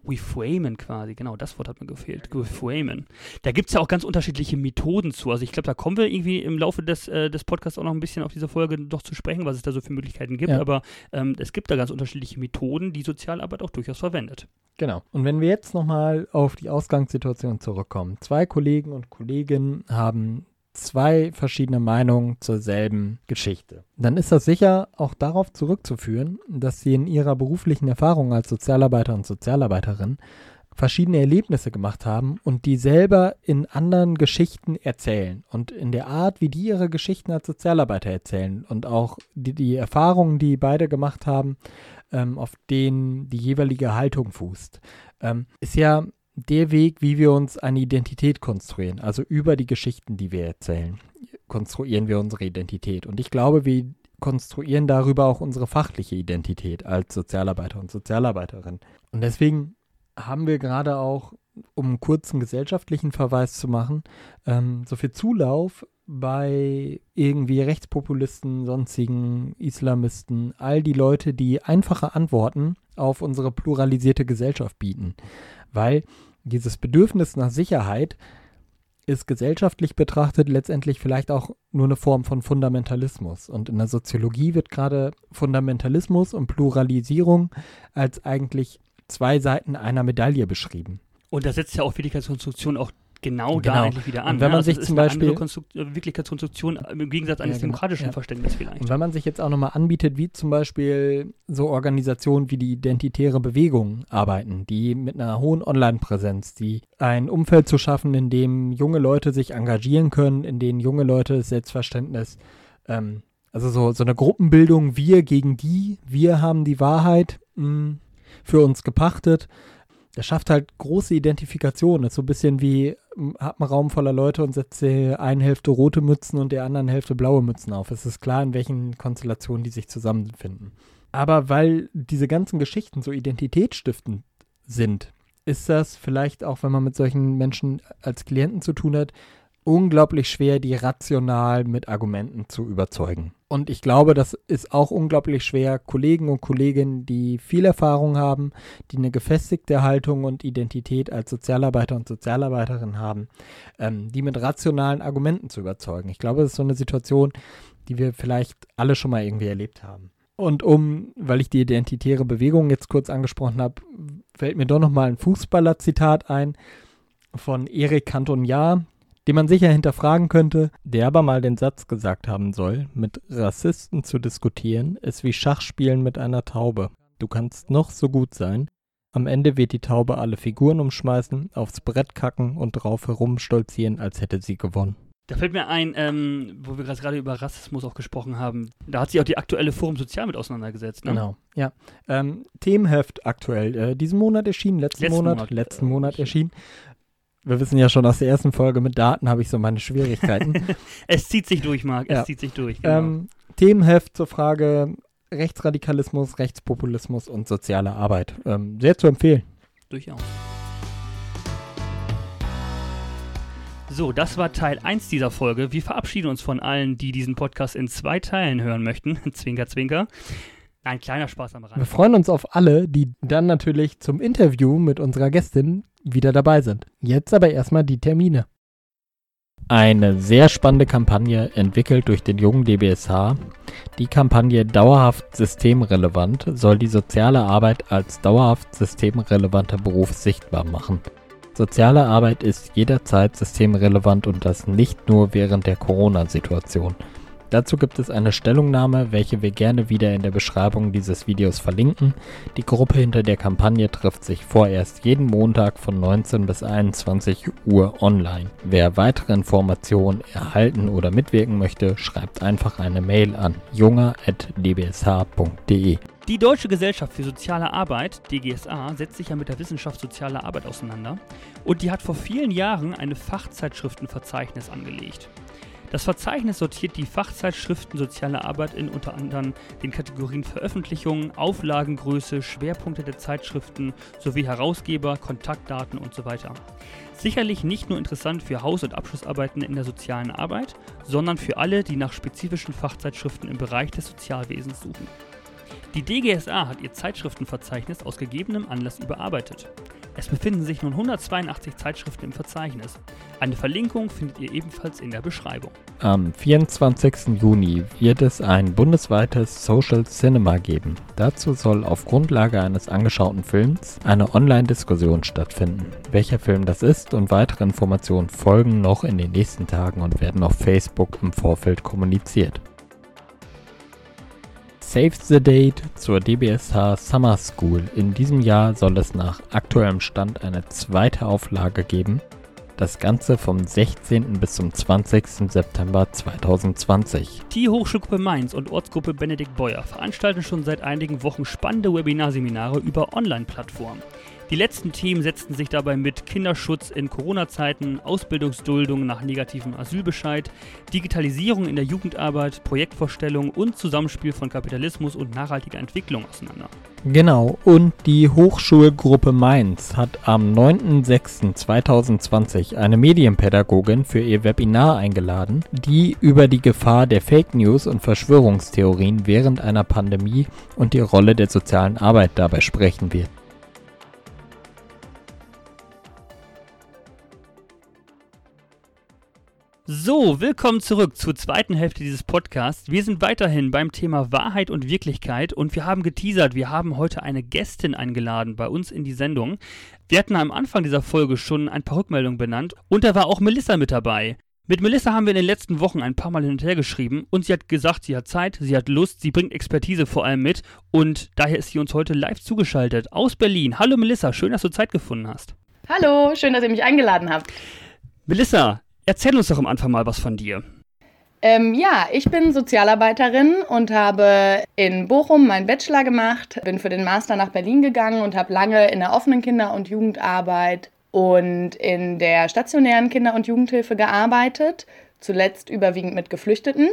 reframen quasi. Genau, das Wort hat mir gefehlt. Reframen. Da gibt es ja auch ganz unterschiedliche Methoden zu. Also ich glaube, da kommen wir irgendwie im Laufe des, äh, des Podcasts auch noch ein bisschen auf diese Folge doch zu sprechen, was es da so für Möglichkeiten gibt. Ja. Aber ähm, es gibt da ganz unterschiedliche Methoden, die Sozialarbeit auch durchaus verwendet. Genau. Und wenn wir jetzt nochmal auf die Ausgangssituation zurückkommen. Zwei Kollegen und Kolleginnen haben zwei verschiedene Meinungen zur selben Geschichte. Dann ist das sicher auch darauf zurückzuführen, dass sie in ihrer beruflichen Erfahrung als Sozialarbeiter und Sozialarbeiterin verschiedene Erlebnisse gemacht haben und die selber in anderen Geschichten erzählen und in der Art, wie die ihre Geschichten als Sozialarbeiter erzählen und auch die, die Erfahrungen, die beide gemacht haben, ähm, auf denen die jeweilige Haltung fußt, ähm, ist ja der Weg, wie wir uns eine Identität konstruieren. Also über die Geschichten, die wir erzählen, konstruieren wir unsere Identität. Und ich glaube, wir konstruieren darüber auch unsere fachliche Identität als Sozialarbeiter und Sozialarbeiterin. Und deswegen haben wir gerade auch, um einen kurzen gesellschaftlichen Verweis zu machen, ähm, so viel Zulauf bei irgendwie Rechtspopulisten, sonstigen Islamisten, all die Leute, die einfache Antworten auf unsere pluralisierte Gesellschaft bieten. Weil dieses Bedürfnis nach Sicherheit ist gesellschaftlich betrachtet letztendlich vielleicht auch nur eine Form von Fundamentalismus. Und in der Soziologie wird gerade Fundamentalismus und Pluralisierung als eigentlich zwei Seiten einer Medaille beschrieben. Und da setzt ja auch Wirklichkeitskonstruktion auch genau, da Genau. eigentlich wieder an. Und wenn ne? man Also sich zum Beispiel- Konstrukt äh, Wirklichkeitskonstruktion im Gegensatz eines Ja, genau. demokratischen Ja. Verständnisses vielleicht. Und wenn man sich jetzt auch nochmal anbietet, wie zum Beispiel so Organisationen wie die Identitäre Bewegung arbeiten, die mit einer hohen Online-Präsenz, die ein Umfeld zu schaffen, in dem junge Leute sich engagieren können, in denen junge Leute das Selbstverständnis, ähm, also so, so eine Gruppenbildung, wir gegen die, wir haben die Wahrheit mh, für uns gepachtet. Das schafft halt große Identifikation. Das ist so ein bisschen wie, hat einen Raum voller Leute und setzt der einen Hälfte rote Mützen und der anderen Hälfte blaue Mützen auf. Es ist klar, in welchen Konstellationen die sich zusammenfinden. Aber weil diese ganzen Geschichten so identitätsstiftend sind, ist das vielleicht auch, wenn man mit solchen Menschen als Klienten zu tun hat, unglaublich schwer, die rational mit Argumenten zu überzeugen. Und ich glaube, das ist auch unglaublich schwer, Kollegen und Kolleginnen, die viel Erfahrung haben, die eine gefestigte Haltung und Identität als Sozialarbeiter und Sozialarbeiterin haben, ähm, die mit rationalen Argumenten zu überzeugen. Ich glaube, das ist so eine Situation, die wir vielleicht alle schon mal irgendwie erlebt haben. Und um, weil ich die identitäre Bewegung jetzt kurz angesprochen habe, fällt mir doch nochmal ein Fußballer-Zitat ein von Erik Cantona, den man sicher hinterfragen könnte, der aber mal den Satz gesagt haben soll, mit Rassisten zu diskutieren, ist wie Schachspielen mit einer Taube. Du kannst noch so gut sein, am Ende wird die Taube alle Figuren umschmeißen, aufs Brett kacken und drauf herumstolzieren, als hätte sie gewonnen. Da fällt mir ein, ähm, wo wir gerade über Rassismus auch gesprochen haben, da hat sich auch die aktuelle Forum Sozial mit auseinandergesetzt. Ne? Genau, ja. Ähm, Themenheft aktuell. Äh, diesen Monat erschienen, letzten, Letzten Monat, Monat, letzten äh, Monat erschienen. Wir wissen ja schon aus der ersten Folge mit Daten habe ich so meine Schwierigkeiten. Es zieht sich durch, Marc, es Ja. zieht sich durch. Genau. ähm, Themenheft zur Frage Rechtsradikalismus, Rechtspopulismus und soziale Arbeit. Ähm, sehr zu empfehlen. Durchaus. So, das war Teil 1 dieser Folge. Wir verabschieden uns von allen, die diesen Podcast in zwei Teilen hören möchten. zwinker, zwinker. Ein kleiner Spaß am Wir Rand. freuen uns auf alle, die dann natürlich zum Interview mit unserer Gästin wieder dabei sind. Jetzt aber erstmal die Termine. Eine sehr spannende Kampagne entwickelt durch den jungen DBSH. Die Kampagne Dauerhaft systemrelevant soll die soziale Arbeit als dauerhaft systemrelevanter Beruf sichtbar machen. Soziale Arbeit ist jederzeit systemrelevant und das nicht nur während der Corona-Situation. Dazu gibt es eine Stellungnahme, welche wir gerne wieder in der Beschreibung dieses Videos verlinken. Die Gruppe hinter der Kampagne trifft sich vorerst jeden Montag von 19 bis 21 Uhr online. Wer weitere Informationen erhalten oder mitwirken möchte, schreibt einfach eine Mail an junger.dbsh.de. Die Deutsche Gesellschaft für Soziale Arbeit, DGSA, setzt sich ja mit der Wissenschaft Soziale Arbeit auseinander und die hat vor vielen Jahren eine Fachzeitschriftenverzeichnis angelegt. Das Verzeichnis sortiert die Fachzeitschriften Soziale Arbeit in unter anderem den Kategorien Veröffentlichungen, Auflagengröße, Schwerpunkte der Zeitschriften sowie Herausgeber, Kontaktdaten und so. Sicherlich nicht nur interessant für Haus- und Abschlussarbeiten in der sozialen Arbeit, sondern für alle, die nach spezifischen Fachzeitschriften im Bereich des Sozialwesens suchen. Die DGSA hat ihr Zeitschriftenverzeichnis aus gegebenem Anlass überarbeitet. Es befinden sich nun 182 Zeitschriften im Verzeichnis. Eine Verlinkung findet ihr ebenfalls in der Beschreibung. Am 24. Juni wird es ein bundesweites Social Cinema geben. Dazu soll auf Grundlage eines angeschauten Films eine Online-Diskussion stattfinden. Welcher Film das ist und weitere Informationen folgen noch in den nächsten Tagen und werden auf Facebook im Vorfeld kommuniziert. Save the Date zur DBSH Summer School. In diesem Jahr soll es nach aktuellem Stand eine zweite Auflage geben. Das Ganze vom 16. bis zum 20. September 2020. Die Hochschulgruppe Mainz und Ortsgruppe Benedikt Beuer veranstalten schon seit einigen Wochen spannende Webinarseminare über Online-Plattformen. Die letzten Themen setzten sich dabei mit Kinderschutz in Corona-Zeiten, Ausbildungsduldung nach negativem Asylbescheid, Digitalisierung in der Jugendarbeit, Projektvorstellung und Zusammenspiel von Kapitalismus und nachhaltiger Entwicklung auseinander. Genau, und die Hochschulgruppe Mainz hat am 9.06.2020 eine Medienpädagogin für ihr Webinar eingeladen, die über die Gefahr der Fake News und Verschwörungstheorien während einer Pandemie und die Rolle der sozialen Arbeit dabei sprechen wird. So, willkommen zurück zur zweiten Hälfte dieses Podcasts. Wir sind weiterhin beim Thema Wahrheit und Wirklichkeit und wir haben geteasert, wir haben heute eine Gästin eingeladen bei uns in die Sendung. Wir hatten am Anfang dieser Folge schon ein paar Rückmeldungen benannt und da war auch Melissa mit dabei. Mit Melissa haben wir in den letzten Wochen ein paar Mal hin und her geschrieben und sie hat gesagt, sie hat Zeit, sie hat Lust, sie bringt Expertise vor allem mit und daher ist sie uns heute live zugeschaltet aus Berlin. Hallo Melissa, schön, dass du Zeit gefunden hast. Hallo, schön, dass ihr mich eingeladen habt. Melissa, Erzähl uns doch am Anfang mal was von dir. Ähm, ja, ich bin Sozialarbeiterin und habe in Bochum meinen Bachelor gemacht, bin für den Master nach Berlin gegangen und habe lange in der offenen Kinder- und Jugendarbeit und in der stationären Kinder- und Jugendhilfe gearbeitet, zuletzt überwiegend mit Geflüchteten.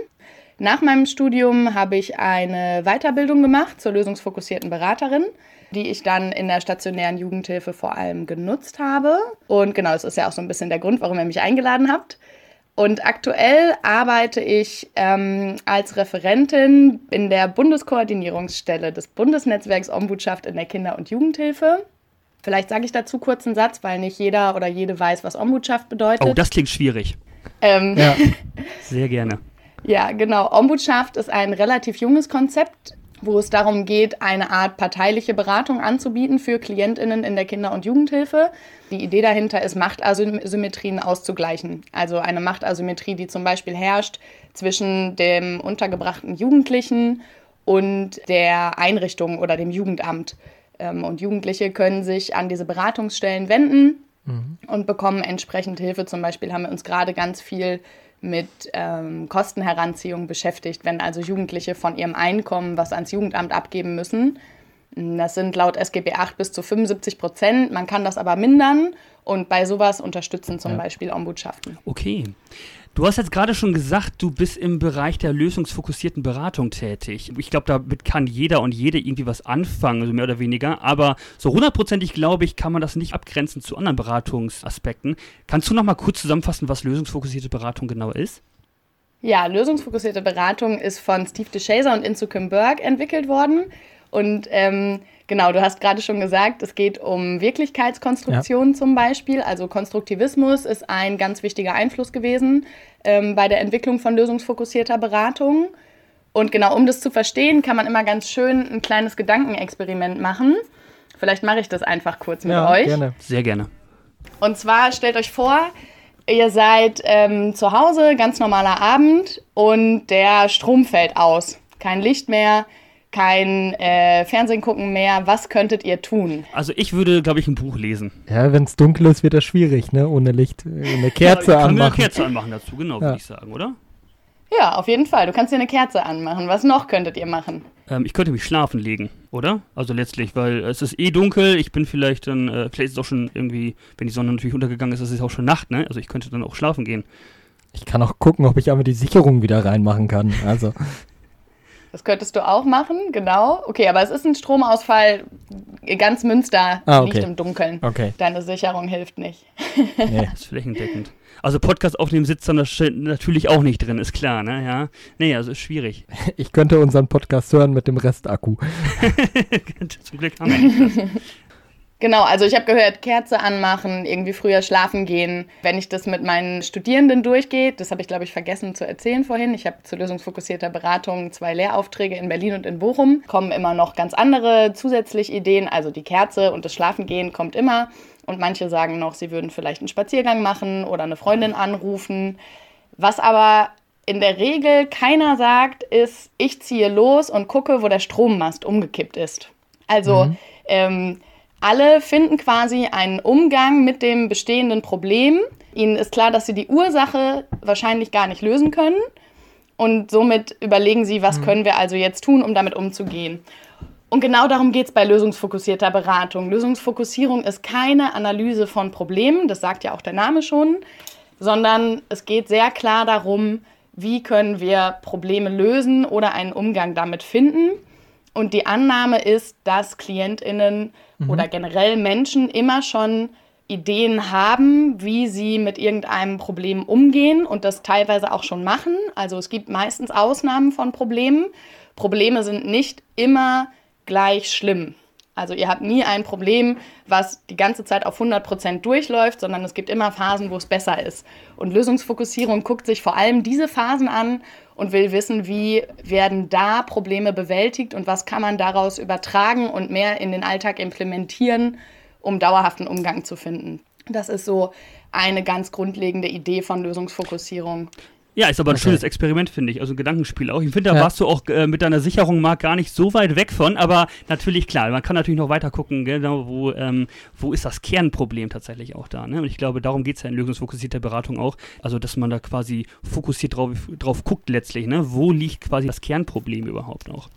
Nach meinem Studium habe ich eine Weiterbildung gemacht zur lösungsfokussierten Beraterin die ich dann in der stationären Jugendhilfe vor allem genutzt habe. Und genau, das ist ja auch so ein bisschen der Grund, warum ihr mich eingeladen habt. Und aktuell arbeite ich ähm, als Referentin in der Bundeskoordinierungsstelle des Bundesnetzwerks Ombudschaft in der Kinder- und Jugendhilfe. Vielleicht sage ich dazu kurz einen Satz, weil nicht jeder oder jede weiß, was Ombudschaft bedeutet. Oh, das klingt schwierig. Ähm, ja. Sehr gerne. Ja, genau. Ombudschaft ist ein relativ junges Konzept wo es darum geht, eine Art parteiliche Beratung anzubieten für Klientinnen in der Kinder- und Jugendhilfe. Die Idee dahinter ist, Machtasymmetrien auszugleichen. Also eine Machtasymmetrie, die zum Beispiel herrscht zwischen dem untergebrachten Jugendlichen und der Einrichtung oder dem Jugendamt. Ähm, und Jugendliche können sich an diese Beratungsstellen wenden mhm. und bekommen entsprechend Hilfe. Zum Beispiel haben wir uns gerade ganz viel mit ähm, Kostenheranziehung beschäftigt, wenn also Jugendliche von ihrem Einkommen was ans Jugendamt abgeben müssen. Das sind laut SGB 8 bis zu 75 Prozent. Man kann das aber mindern und bei sowas unterstützen zum ja. Beispiel Ombudschaften. Okay. Du hast jetzt gerade schon gesagt, du bist im Bereich der lösungsfokussierten Beratung tätig. Ich glaube, damit kann jeder und jede irgendwie was anfangen, also mehr oder weniger. Aber so hundertprozentig, glaube ich, kann man das nicht abgrenzen zu anderen Beratungsaspekten. Kannst du noch mal kurz zusammenfassen, was lösungsfokussierte Beratung genau ist? Ja, lösungsfokussierte Beratung ist von Steve DeShazer und Inzu Kim Berg entwickelt worden. Und ähm, Genau, du hast gerade schon gesagt, es geht um Wirklichkeitskonstruktion ja. zum Beispiel. Also Konstruktivismus ist ein ganz wichtiger Einfluss gewesen ähm, bei der Entwicklung von lösungsfokussierter Beratung. Und genau, um das zu verstehen, kann man immer ganz schön ein kleines Gedankenexperiment machen. Vielleicht mache ich das einfach kurz mit ja, euch. Gerne. Sehr gerne. Und zwar stellt euch vor, ihr seid ähm, zu Hause, ganz normaler Abend und der Strom fällt aus. Kein Licht mehr, kein äh, Fernsehen gucken mehr. Was könntet ihr tun? Also ich würde, glaube ich, ein Buch lesen. Ja, wenn es dunkel ist, wird das schwierig, ne? Ohne Licht. Eine Kerze ja, anmachen. Eine Kerze anmachen dazu, genau, ja. würde ich sagen, oder? Ja, auf jeden Fall. Du kannst dir eine Kerze anmachen. Was noch könntet ihr machen? Ähm, ich könnte mich schlafen legen, oder? Also letztlich, weil es ist eh dunkel. Ich bin vielleicht dann, äh, vielleicht ist es auch schon irgendwie, wenn die Sonne natürlich untergegangen ist, ist es auch schon Nacht, ne? Also ich könnte dann auch schlafen gehen. Ich kann auch gucken, ob ich aber die Sicherung wieder reinmachen kann. Also. Das könntest du auch machen, genau. Okay, aber es ist ein Stromausfall. Ganz Münster ah, okay. liegt im Dunkeln. Okay. Deine Sicherung hilft nicht. Nee. Das ist flächendeckend. Also Podcast aufnehmen sitzt dann natürlich auch nicht drin, ist klar, ne? Ja. Nee, also ist schwierig. Ich könnte unseren Podcast hören mit dem Restakku. Zum Glück haben wir nicht das. Genau, also ich habe gehört, Kerze anmachen, irgendwie früher schlafen gehen. Wenn ich das mit meinen Studierenden durchgehe, das habe ich, glaube ich, vergessen zu erzählen vorhin. Ich habe zu lösungsfokussierter Beratung zwei Lehraufträge in Berlin und in Bochum. Kommen immer noch ganz andere zusätzliche Ideen. Also die Kerze und das Schlafengehen kommt immer. Und manche sagen noch, sie würden vielleicht einen Spaziergang machen oder eine Freundin anrufen. Was aber in der Regel keiner sagt, ist, ich ziehe los und gucke, wo der Strommast umgekippt ist. Also mhm. ähm, alle finden quasi einen Umgang mit dem bestehenden Problem. Ihnen ist klar, dass sie die Ursache wahrscheinlich gar nicht lösen können. Und somit überlegen sie, was mhm. können wir also jetzt tun, um damit umzugehen. Und genau darum geht es bei lösungsfokussierter Beratung. Lösungsfokussierung ist keine Analyse von Problemen, das sagt ja auch der Name schon, sondern es geht sehr klar darum, wie können wir Probleme lösen oder einen Umgang damit finden. Und die Annahme ist, dass Klientinnen mhm. oder generell Menschen immer schon Ideen haben, wie sie mit irgendeinem Problem umgehen und das teilweise auch schon machen. Also es gibt meistens Ausnahmen von Problemen. Probleme sind nicht immer gleich schlimm. Also ihr habt nie ein Problem, was die ganze Zeit auf 100% durchläuft, sondern es gibt immer Phasen, wo es besser ist. Und Lösungsfokussierung guckt sich vor allem diese Phasen an und will wissen, wie werden da Probleme bewältigt und was kann man daraus übertragen und mehr in den Alltag implementieren, um dauerhaften Umgang zu finden. Das ist so eine ganz grundlegende Idee von Lösungsfokussierung. Ja, ist aber ein okay. schönes Experiment, finde ich. Also ein Gedankenspiel auch. Ich finde, da ja. warst du auch äh, mit deiner Sicherung, Marc, gar nicht so weit weg von. Aber natürlich, klar, man kann natürlich noch weiter gucken, genau, wo, ähm, wo ist das Kernproblem tatsächlich auch da. Ne? Und ich glaube, darum geht es ja in lösungsfokussierter Beratung auch. Also, dass man da quasi fokussiert drauf, drauf guckt letztlich. Ne? Wo liegt quasi das Kernproblem überhaupt noch?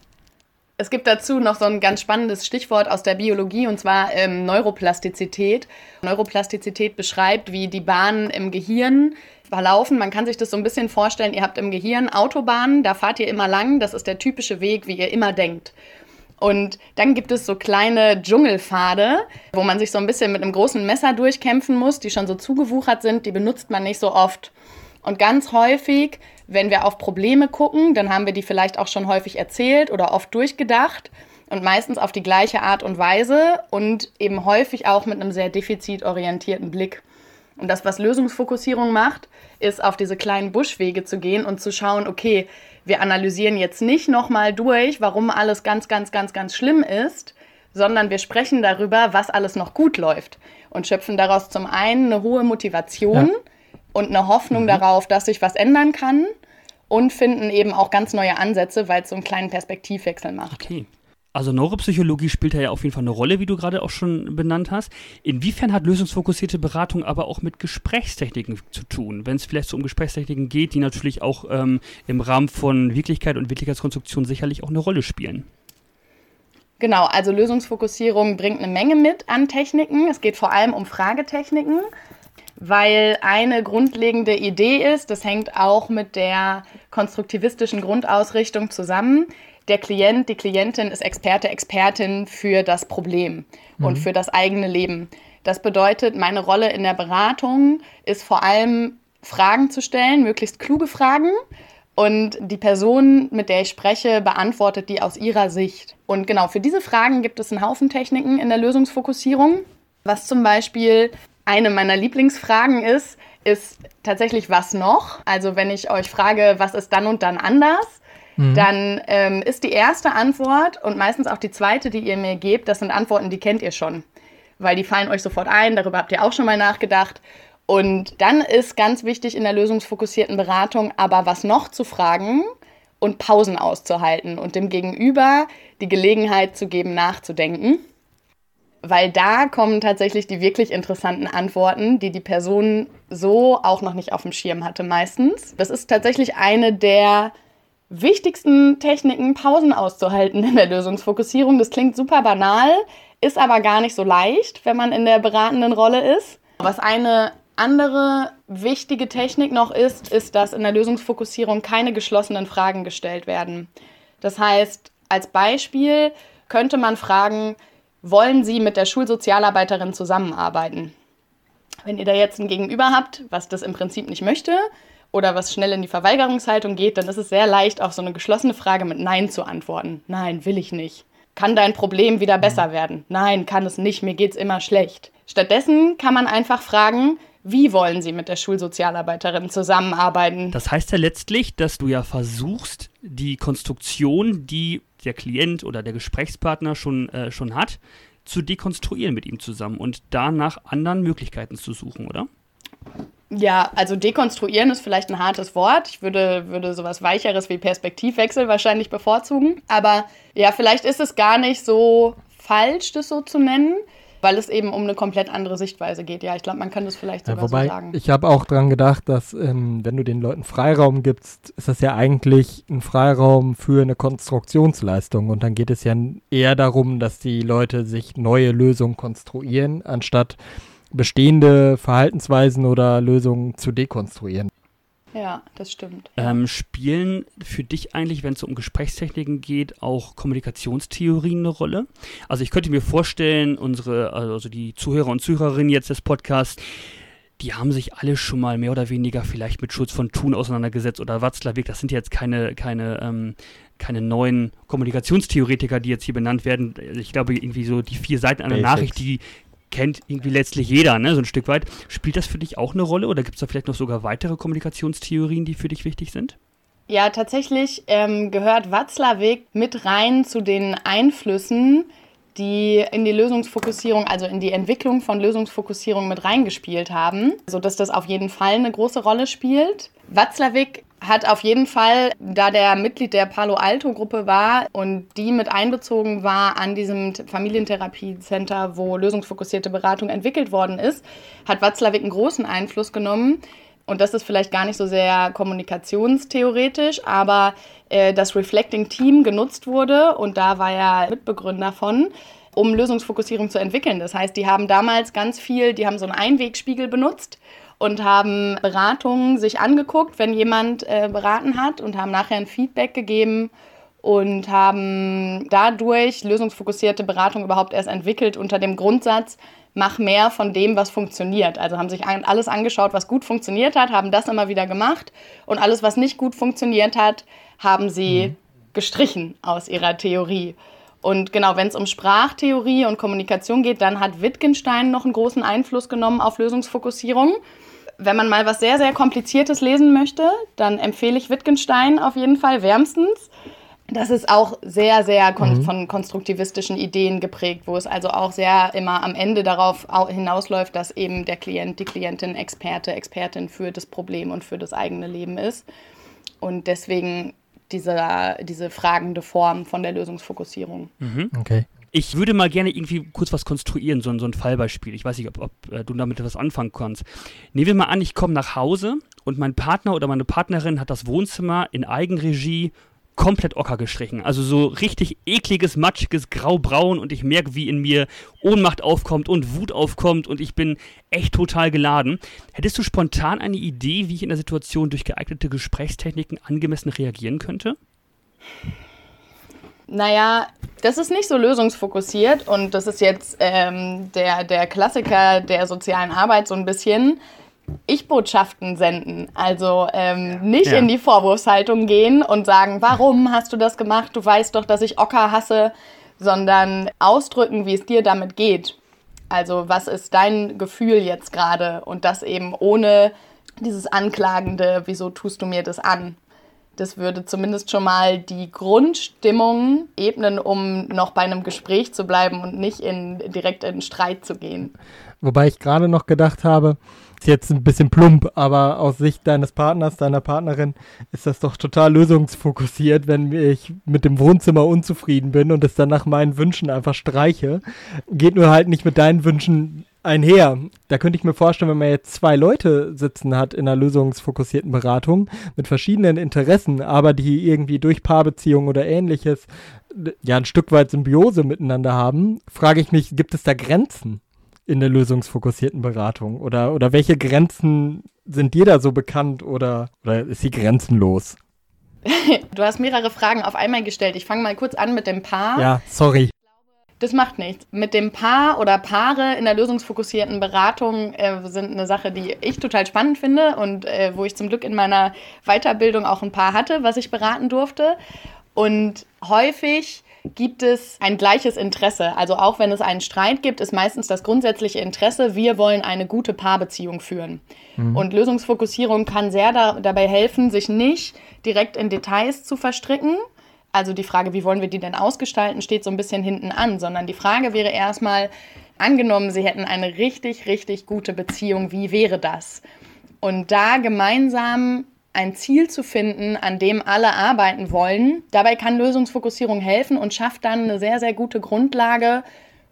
Es gibt dazu noch so ein ganz spannendes Stichwort aus der Biologie und zwar ähm, Neuroplastizität. Neuroplastizität beschreibt, wie die Bahnen im Gehirn verlaufen. Man kann sich das so ein bisschen vorstellen, ihr habt im Gehirn Autobahnen, da fahrt ihr immer lang, das ist der typische Weg, wie ihr immer denkt. Und dann gibt es so kleine Dschungelpfade, wo man sich so ein bisschen mit einem großen Messer durchkämpfen muss, die schon so zugewuchert sind, die benutzt man nicht so oft. Und ganz häufig, wenn wir auf Probleme gucken, dann haben wir die vielleicht auch schon häufig erzählt oder oft durchgedacht und meistens auf die gleiche Art und Weise und eben häufig auch mit einem sehr defizitorientierten Blick. Und das, was Lösungsfokussierung macht, ist auf diese kleinen Buschwege zu gehen und zu schauen, okay, wir analysieren jetzt nicht nochmal durch, warum alles ganz, ganz, ganz, ganz schlimm ist, sondern wir sprechen darüber, was alles noch gut läuft und schöpfen daraus zum einen eine hohe Motivation ja. und eine Hoffnung mhm. darauf, dass sich was ändern kann und finden eben auch ganz neue Ansätze, weil es so einen kleinen Perspektivwechsel macht. Okay. Also Neuropsychologie spielt da ja auf jeden Fall eine Rolle, wie du gerade auch schon benannt hast. Inwiefern hat lösungsfokussierte Beratung aber auch mit Gesprächstechniken zu tun? Wenn es vielleicht so um Gesprächstechniken geht, die natürlich auch ähm, im Rahmen von Wirklichkeit und Wirklichkeitskonstruktion sicherlich auch eine Rolle spielen. Genau, also Lösungsfokussierung bringt eine Menge mit an Techniken. Es geht vor allem um Fragetechniken, weil eine grundlegende Idee ist, das hängt auch mit der konstruktivistischen Grundausrichtung zusammen, der Klient, die Klientin ist Experte, Expertin für das Problem mhm. und für das eigene Leben. Das bedeutet, meine Rolle in der Beratung ist vor allem Fragen zu stellen, möglichst kluge Fragen. Und die Person, mit der ich spreche, beantwortet die aus ihrer Sicht. Und genau für diese Fragen gibt es einen Haufen Techniken in der Lösungsfokussierung. Was zum Beispiel eine meiner Lieblingsfragen ist, ist tatsächlich was noch. Also wenn ich euch frage, was ist dann und dann anders, Mhm. dann ähm, ist die erste Antwort und meistens auch die zweite, die ihr mir gebt, das sind Antworten, die kennt ihr schon. Weil die fallen euch sofort ein, darüber habt ihr auch schon mal nachgedacht. Und dann ist ganz wichtig in der lösungsfokussierten Beratung aber was noch zu fragen und Pausen auszuhalten und dem Gegenüber die Gelegenheit zu geben, nachzudenken. Weil da kommen tatsächlich die wirklich interessanten Antworten, die die Person so auch noch nicht auf dem Schirm hatte meistens. Das ist tatsächlich eine der wichtigsten Techniken, Pausen auszuhalten in der Lösungsfokussierung. Das klingt super banal, ist aber gar nicht so leicht, wenn man in der beratenden Rolle ist. Was eine andere wichtige Technik noch ist, ist, dass in der Lösungsfokussierung keine geschlossenen Fragen gestellt werden. Das heißt, als Beispiel könnte man fragen, wollen Sie mit der Schulsozialarbeiterin zusammenarbeiten? Wenn ihr da jetzt ein Gegenüber habt, was das im Prinzip nicht möchte oder was schnell in die Verweigerungshaltung geht, dann ist es sehr leicht, auf so eine geschlossene Frage mit Nein zu antworten. Nein, will ich nicht. Kann dein Problem wieder besser werden? Nein, kann es nicht, mir geht es immer schlecht. Stattdessen kann man einfach fragen, wie wollen Sie mit der Schulsozialarbeiterin zusammenarbeiten? Das heißt ja letztlich, dass du ja versuchst, die Konstruktion, die der Klient oder der Gesprächspartner schon, äh, schon hat, zu dekonstruieren mit ihm zusammen und danach anderen Möglichkeiten zu suchen, oder? Ja, also dekonstruieren ist vielleicht ein hartes Wort. Ich würde, würde sowas Weicheres wie Perspektivwechsel wahrscheinlich bevorzugen. Aber ja, vielleicht ist es gar nicht so falsch, das so zu nennen weil es eben um eine komplett andere Sichtweise geht. Ja, ich glaube, man kann das vielleicht sogar ja, wobei, so sagen. Ich habe auch dran gedacht, dass ähm, wenn du den Leuten Freiraum gibst, ist das ja eigentlich ein Freiraum für eine Konstruktionsleistung. Und dann geht es ja eher darum, dass die Leute sich neue Lösungen konstruieren, anstatt bestehende Verhaltensweisen oder Lösungen zu dekonstruieren. Ja, das stimmt. Ähm, spielen für dich eigentlich, wenn es um Gesprächstechniken geht, auch Kommunikationstheorien eine Rolle? Also ich könnte mir vorstellen, unsere, also die Zuhörer und Zuhörerinnen jetzt des Podcasts, die haben sich alle schon mal mehr oder weniger vielleicht mit Schutz von Thun auseinandergesetzt oder Watzlawick. Das sind jetzt keine, keine, ähm, keine neuen Kommunikationstheoretiker, die jetzt hier benannt werden. Ich glaube, irgendwie so die vier Seiten einer Basics. Nachricht, die kennt irgendwie letztlich jeder, ne, so ein Stück weit. Spielt das für dich auch eine Rolle oder gibt es da vielleicht noch sogar weitere Kommunikationstheorien, die für dich wichtig sind? Ja, tatsächlich ähm, gehört Watzlawick mit rein zu den Einflüssen, die in die Lösungsfokussierung, also in die Entwicklung von Lösungsfokussierung mit reingespielt haben, sodass das auf jeden Fall eine große Rolle spielt. Watzlawick hat auf jeden Fall, da der Mitglied der Palo Alto Gruppe war und die mit einbezogen war an diesem Familientherapiecenter, wo lösungsfokussierte Beratung entwickelt worden ist, hat Watzlawick einen großen Einfluss genommen. Und das ist vielleicht gar nicht so sehr kommunikationstheoretisch, aber äh, das Reflecting Team genutzt wurde und da war er Mitbegründer von um Lösungsfokussierung zu entwickeln. Das heißt, die haben damals ganz viel, die haben so einen Einwegspiegel benutzt und haben Beratungen sich angeguckt, wenn jemand äh, beraten hat und haben nachher ein Feedback gegeben und haben dadurch lösungsfokussierte Beratung überhaupt erst entwickelt unter dem Grundsatz, mach mehr von dem, was funktioniert. Also haben sich alles angeschaut, was gut funktioniert hat, haben das immer wieder gemacht und alles, was nicht gut funktioniert hat, haben sie mhm. gestrichen aus ihrer Theorie. Und genau, wenn es um Sprachtheorie und Kommunikation geht, dann hat Wittgenstein noch einen großen Einfluss genommen auf Lösungsfokussierung wenn man mal was sehr, sehr Kompliziertes lesen möchte, dann empfehle ich Wittgenstein auf jeden Fall wärmstens. Das ist auch sehr, sehr kon mhm. von konstruktivistischen Ideen geprägt, wo es also auch sehr immer am Ende darauf hinausläuft, dass eben der Klient, die Klientin Experte, Expertin für das Problem und für das eigene Leben ist. Und deswegen diese, diese fragende Form von der Lösungsfokussierung. Mhm. Okay. Ich würde mal gerne irgendwie kurz was konstruieren, so, so ein Fallbeispiel. Ich weiß nicht, ob, ob äh, du damit etwas anfangen kannst. Nehmen wir mal an, ich komme nach Hause und mein Partner oder meine Partnerin hat das Wohnzimmer in Eigenregie komplett ocker gestrichen. Also so richtig ekliges, matschiges Graubraun und ich merke, wie in mir Ohnmacht aufkommt und Wut aufkommt und ich bin echt total geladen. Hättest du spontan eine Idee, wie ich in der Situation durch geeignete Gesprächstechniken angemessen reagieren könnte? Naja, das ist nicht so lösungsfokussiert und das ist jetzt ähm, der, der Klassiker der sozialen Arbeit so ein bisschen. Ich-Botschaften senden. Also ähm, ja. nicht ja. in die Vorwurfshaltung gehen und sagen, warum hast du das gemacht? Du weißt doch, dass ich Ocker hasse, sondern ausdrücken, wie es dir damit geht. Also was ist dein Gefühl jetzt gerade? Und das eben ohne dieses Anklagende, wieso tust du mir das an? Das würde zumindest schon mal die Grundstimmung ebnen, um noch bei einem Gespräch zu bleiben und nicht in, direkt in Streit zu gehen. Wobei ich gerade noch gedacht habe, Ist jetzt ein bisschen plump, aber aus Sicht deines Partners, deiner Partnerin ist das doch total lösungsfokussiert, wenn ich mit dem Wohnzimmer unzufrieden bin und es dann nach meinen Wünschen einfach streiche. Geht nur halt nicht mit deinen Wünschen einher. Da könnte ich mir vorstellen, wenn man jetzt zwei Leute sitzen hat in einer lösungsfokussierten Beratung mit verschiedenen Interessen, aber die irgendwie durch Paarbeziehungen oder ähnliches ja ein Stück weit Symbiose miteinander haben, frage ich mich, gibt es da Grenzen in der lösungsfokussierten Beratung? Oder, oder welche Grenzen sind dir da so bekannt oder, oder ist sie grenzenlos? Du hast mehrere Fragen auf einmal gestellt. Ich fange mal kurz an mit dem Paar. Ja, sorry. Das macht nichts. Mit dem Paar oder Paare in der lösungsfokussierten Beratung äh, sind eine Sache, die ich total spannend finde und äh, wo ich zum Glück in meiner Weiterbildung auch ein Paar hatte, was ich beraten durfte. Und häufig gibt es ein gleiches Interesse. Also auch wenn es einen Streit gibt, ist meistens das grundsätzliche Interesse, wir wollen eine gute Paarbeziehung führen. Mhm. Und Lösungsfokussierung kann sehr da, dabei helfen, sich nicht direkt in Details zu verstricken. Also die Frage, wie wollen wir die denn ausgestalten, steht so ein bisschen hinten an, sondern die Frage wäre erstmal, angenommen, Sie hätten eine richtig, richtig gute Beziehung, wie wäre das? Und da gemeinsam ein Ziel zu finden, an dem alle arbeiten wollen. Dabei kann Lösungsfokussierung helfen und schafft dann eine sehr, sehr gute Grundlage,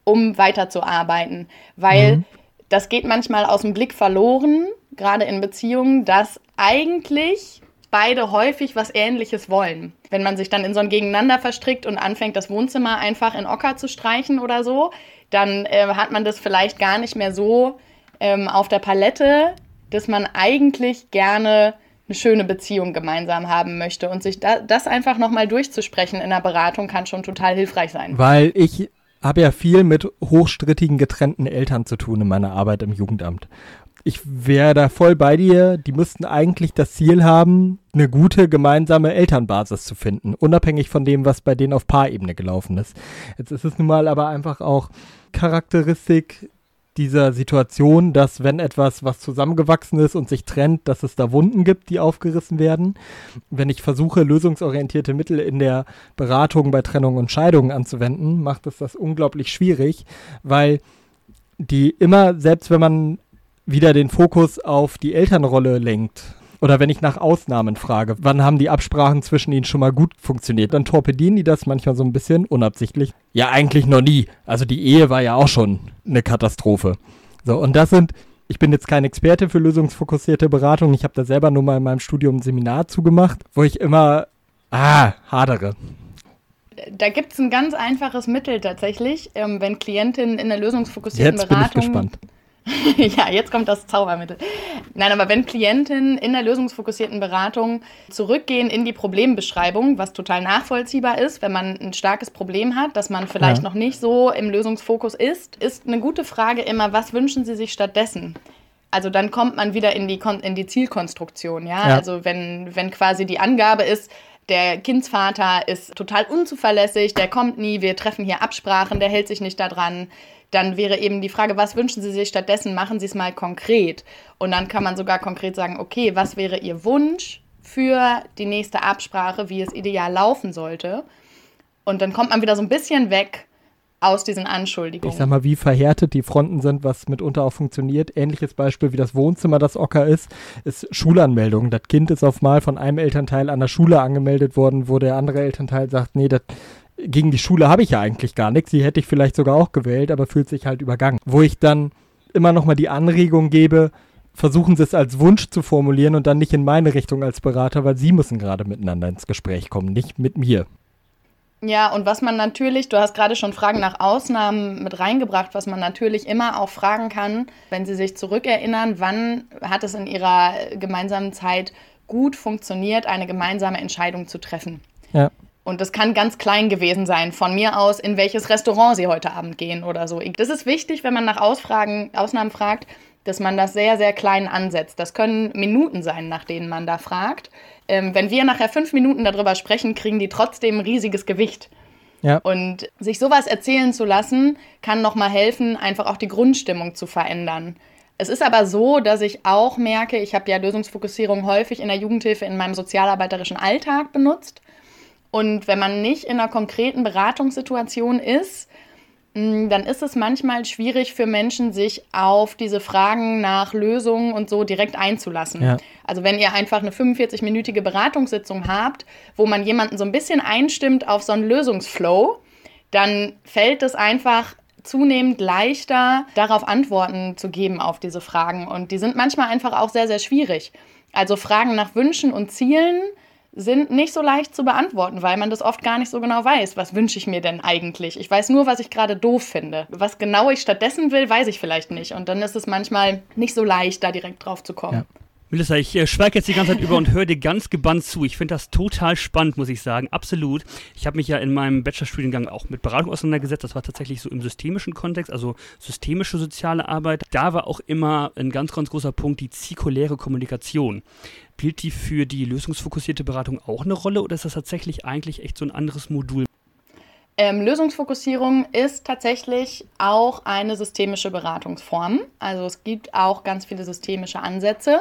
um weiterzuarbeiten. Weil mhm. das geht manchmal aus dem Blick verloren, gerade in Beziehungen, dass eigentlich beide häufig was Ähnliches wollen. Wenn man sich dann in so ein Gegeneinander verstrickt und anfängt, das Wohnzimmer einfach in Ocker zu streichen oder so, dann äh, hat man das vielleicht gar nicht mehr so ähm, auf der Palette, dass man eigentlich gerne eine schöne Beziehung gemeinsam haben möchte. Und sich da, das einfach nochmal durchzusprechen in der Beratung kann schon total hilfreich sein. Weil ich habe ja viel mit hochstrittigen getrennten Eltern zu tun in meiner Arbeit im Jugendamt. Ich wäre da voll bei dir. Die müssten eigentlich das Ziel haben, eine gute gemeinsame Elternbasis zu finden, unabhängig von dem, was bei denen auf Paarebene gelaufen ist. Jetzt ist es nun mal aber einfach auch Charakteristik dieser Situation, dass wenn etwas, was zusammengewachsen ist und sich trennt, dass es da Wunden gibt, die aufgerissen werden. Wenn ich versuche, lösungsorientierte Mittel in der Beratung bei Trennung und Scheidung anzuwenden, macht es das unglaublich schwierig, weil die immer, selbst wenn man wieder den Fokus auf die Elternrolle lenkt, oder wenn ich nach Ausnahmen frage, wann haben die Absprachen zwischen ihnen schon mal gut funktioniert, dann torpedieren die das manchmal so ein bisschen unabsichtlich. Ja, eigentlich noch nie. Also die Ehe war ja auch schon eine Katastrophe. So, und das sind, ich bin jetzt kein Experte für lösungsfokussierte Beratung. Ich habe da selber nur mal in meinem Studium ein Seminar zugemacht, wo ich immer, ah, hadere. Da gibt es ein ganz einfaches Mittel tatsächlich, ähm, wenn Klientinnen in der lösungsfokussierten jetzt Beratung. Bin ich gespannt ja, jetzt kommt das Zaubermittel. Nein, aber wenn Klientinnen in der lösungsfokussierten Beratung zurückgehen in die Problembeschreibung, was total nachvollziehbar ist, wenn man ein starkes Problem hat, dass man vielleicht ja. noch nicht so im Lösungsfokus ist, ist eine gute Frage immer, was wünschen Sie sich stattdessen? Also dann kommt man wieder in die, in die Zielkonstruktion, ja? ja. Also wenn, wenn quasi die Angabe ist, der Kindsvater ist total unzuverlässig, der kommt nie, wir treffen hier Absprachen, der hält sich nicht daran dann wäre eben die Frage, was wünschen Sie sich stattdessen? Machen Sie es mal konkret. Und dann kann man sogar konkret sagen, okay, was wäre Ihr Wunsch für die nächste Absprache, wie es ideal laufen sollte? Und dann kommt man wieder so ein bisschen weg aus diesen Anschuldigungen. Ich sag mal, wie verhärtet die Fronten sind, was mitunter auch funktioniert. Ähnliches Beispiel wie das Wohnzimmer, das Ocker ist, ist Schulanmeldung. Das Kind ist auf mal von einem Elternteil an der Schule angemeldet worden, wo der andere Elternteil sagt, nee, das gegen die Schule habe ich ja eigentlich gar nichts. Die hätte ich vielleicht sogar auch gewählt, aber fühlt sich halt übergangen. Wo ich dann immer noch mal die Anregung gebe, versuchen Sie es als Wunsch zu formulieren und dann nicht in meine Richtung als Berater, weil Sie müssen gerade miteinander ins Gespräch kommen, nicht mit mir. Ja, und was man natürlich, du hast gerade schon Fragen nach Ausnahmen mit reingebracht, was man natürlich immer auch fragen kann, wenn Sie sich zurückerinnern, wann hat es in Ihrer gemeinsamen Zeit gut funktioniert, eine gemeinsame Entscheidung zu treffen? Ja. Und das kann ganz klein gewesen sein, von mir aus, in welches Restaurant Sie heute Abend gehen oder so. Das ist wichtig, wenn man nach Ausfragen, Ausnahmen fragt, dass man das sehr, sehr klein ansetzt. Das können Minuten sein, nach denen man da fragt. Ähm, wenn wir nachher fünf Minuten darüber sprechen, kriegen die trotzdem ein riesiges Gewicht. Ja. Und sich sowas erzählen zu lassen, kann nochmal helfen, einfach auch die Grundstimmung zu verändern. Es ist aber so, dass ich auch merke, ich habe ja Lösungsfokussierung häufig in der Jugendhilfe in meinem sozialarbeiterischen Alltag benutzt. Und wenn man nicht in einer konkreten Beratungssituation ist, dann ist es manchmal schwierig für Menschen, sich auf diese Fragen nach Lösungen und so direkt einzulassen. Ja. Also wenn ihr einfach eine 45-minütige Beratungssitzung habt, wo man jemanden so ein bisschen einstimmt auf so einen Lösungsflow, dann fällt es einfach zunehmend leichter, darauf Antworten zu geben auf diese Fragen. Und die sind manchmal einfach auch sehr, sehr schwierig. Also Fragen nach Wünschen und Zielen sind nicht so leicht zu beantworten, weil man das oft gar nicht so genau weiß. Was wünsche ich mir denn eigentlich? Ich weiß nur, was ich gerade doof finde. Was genau ich stattdessen will, weiß ich vielleicht nicht. Und dann ist es manchmal nicht so leicht, da direkt drauf zu kommen. Ja. Melissa, ich äh, schweige jetzt die ganze Zeit über und höre dir ganz gebannt zu. Ich finde das total spannend, muss ich sagen. Absolut. Ich habe mich ja in meinem Bachelorstudiengang auch mit Beratung auseinandergesetzt. Das war tatsächlich so im systemischen Kontext, also systemische soziale Arbeit. Da war auch immer ein ganz, ganz großer Punkt die zirkuläre Kommunikation. Spielt die für die lösungsfokussierte Beratung auch eine Rolle oder ist das tatsächlich eigentlich echt so ein anderes Modul? Ähm, Lösungsfokussierung ist tatsächlich auch eine systemische Beratungsform. Also es gibt auch ganz viele systemische Ansätze.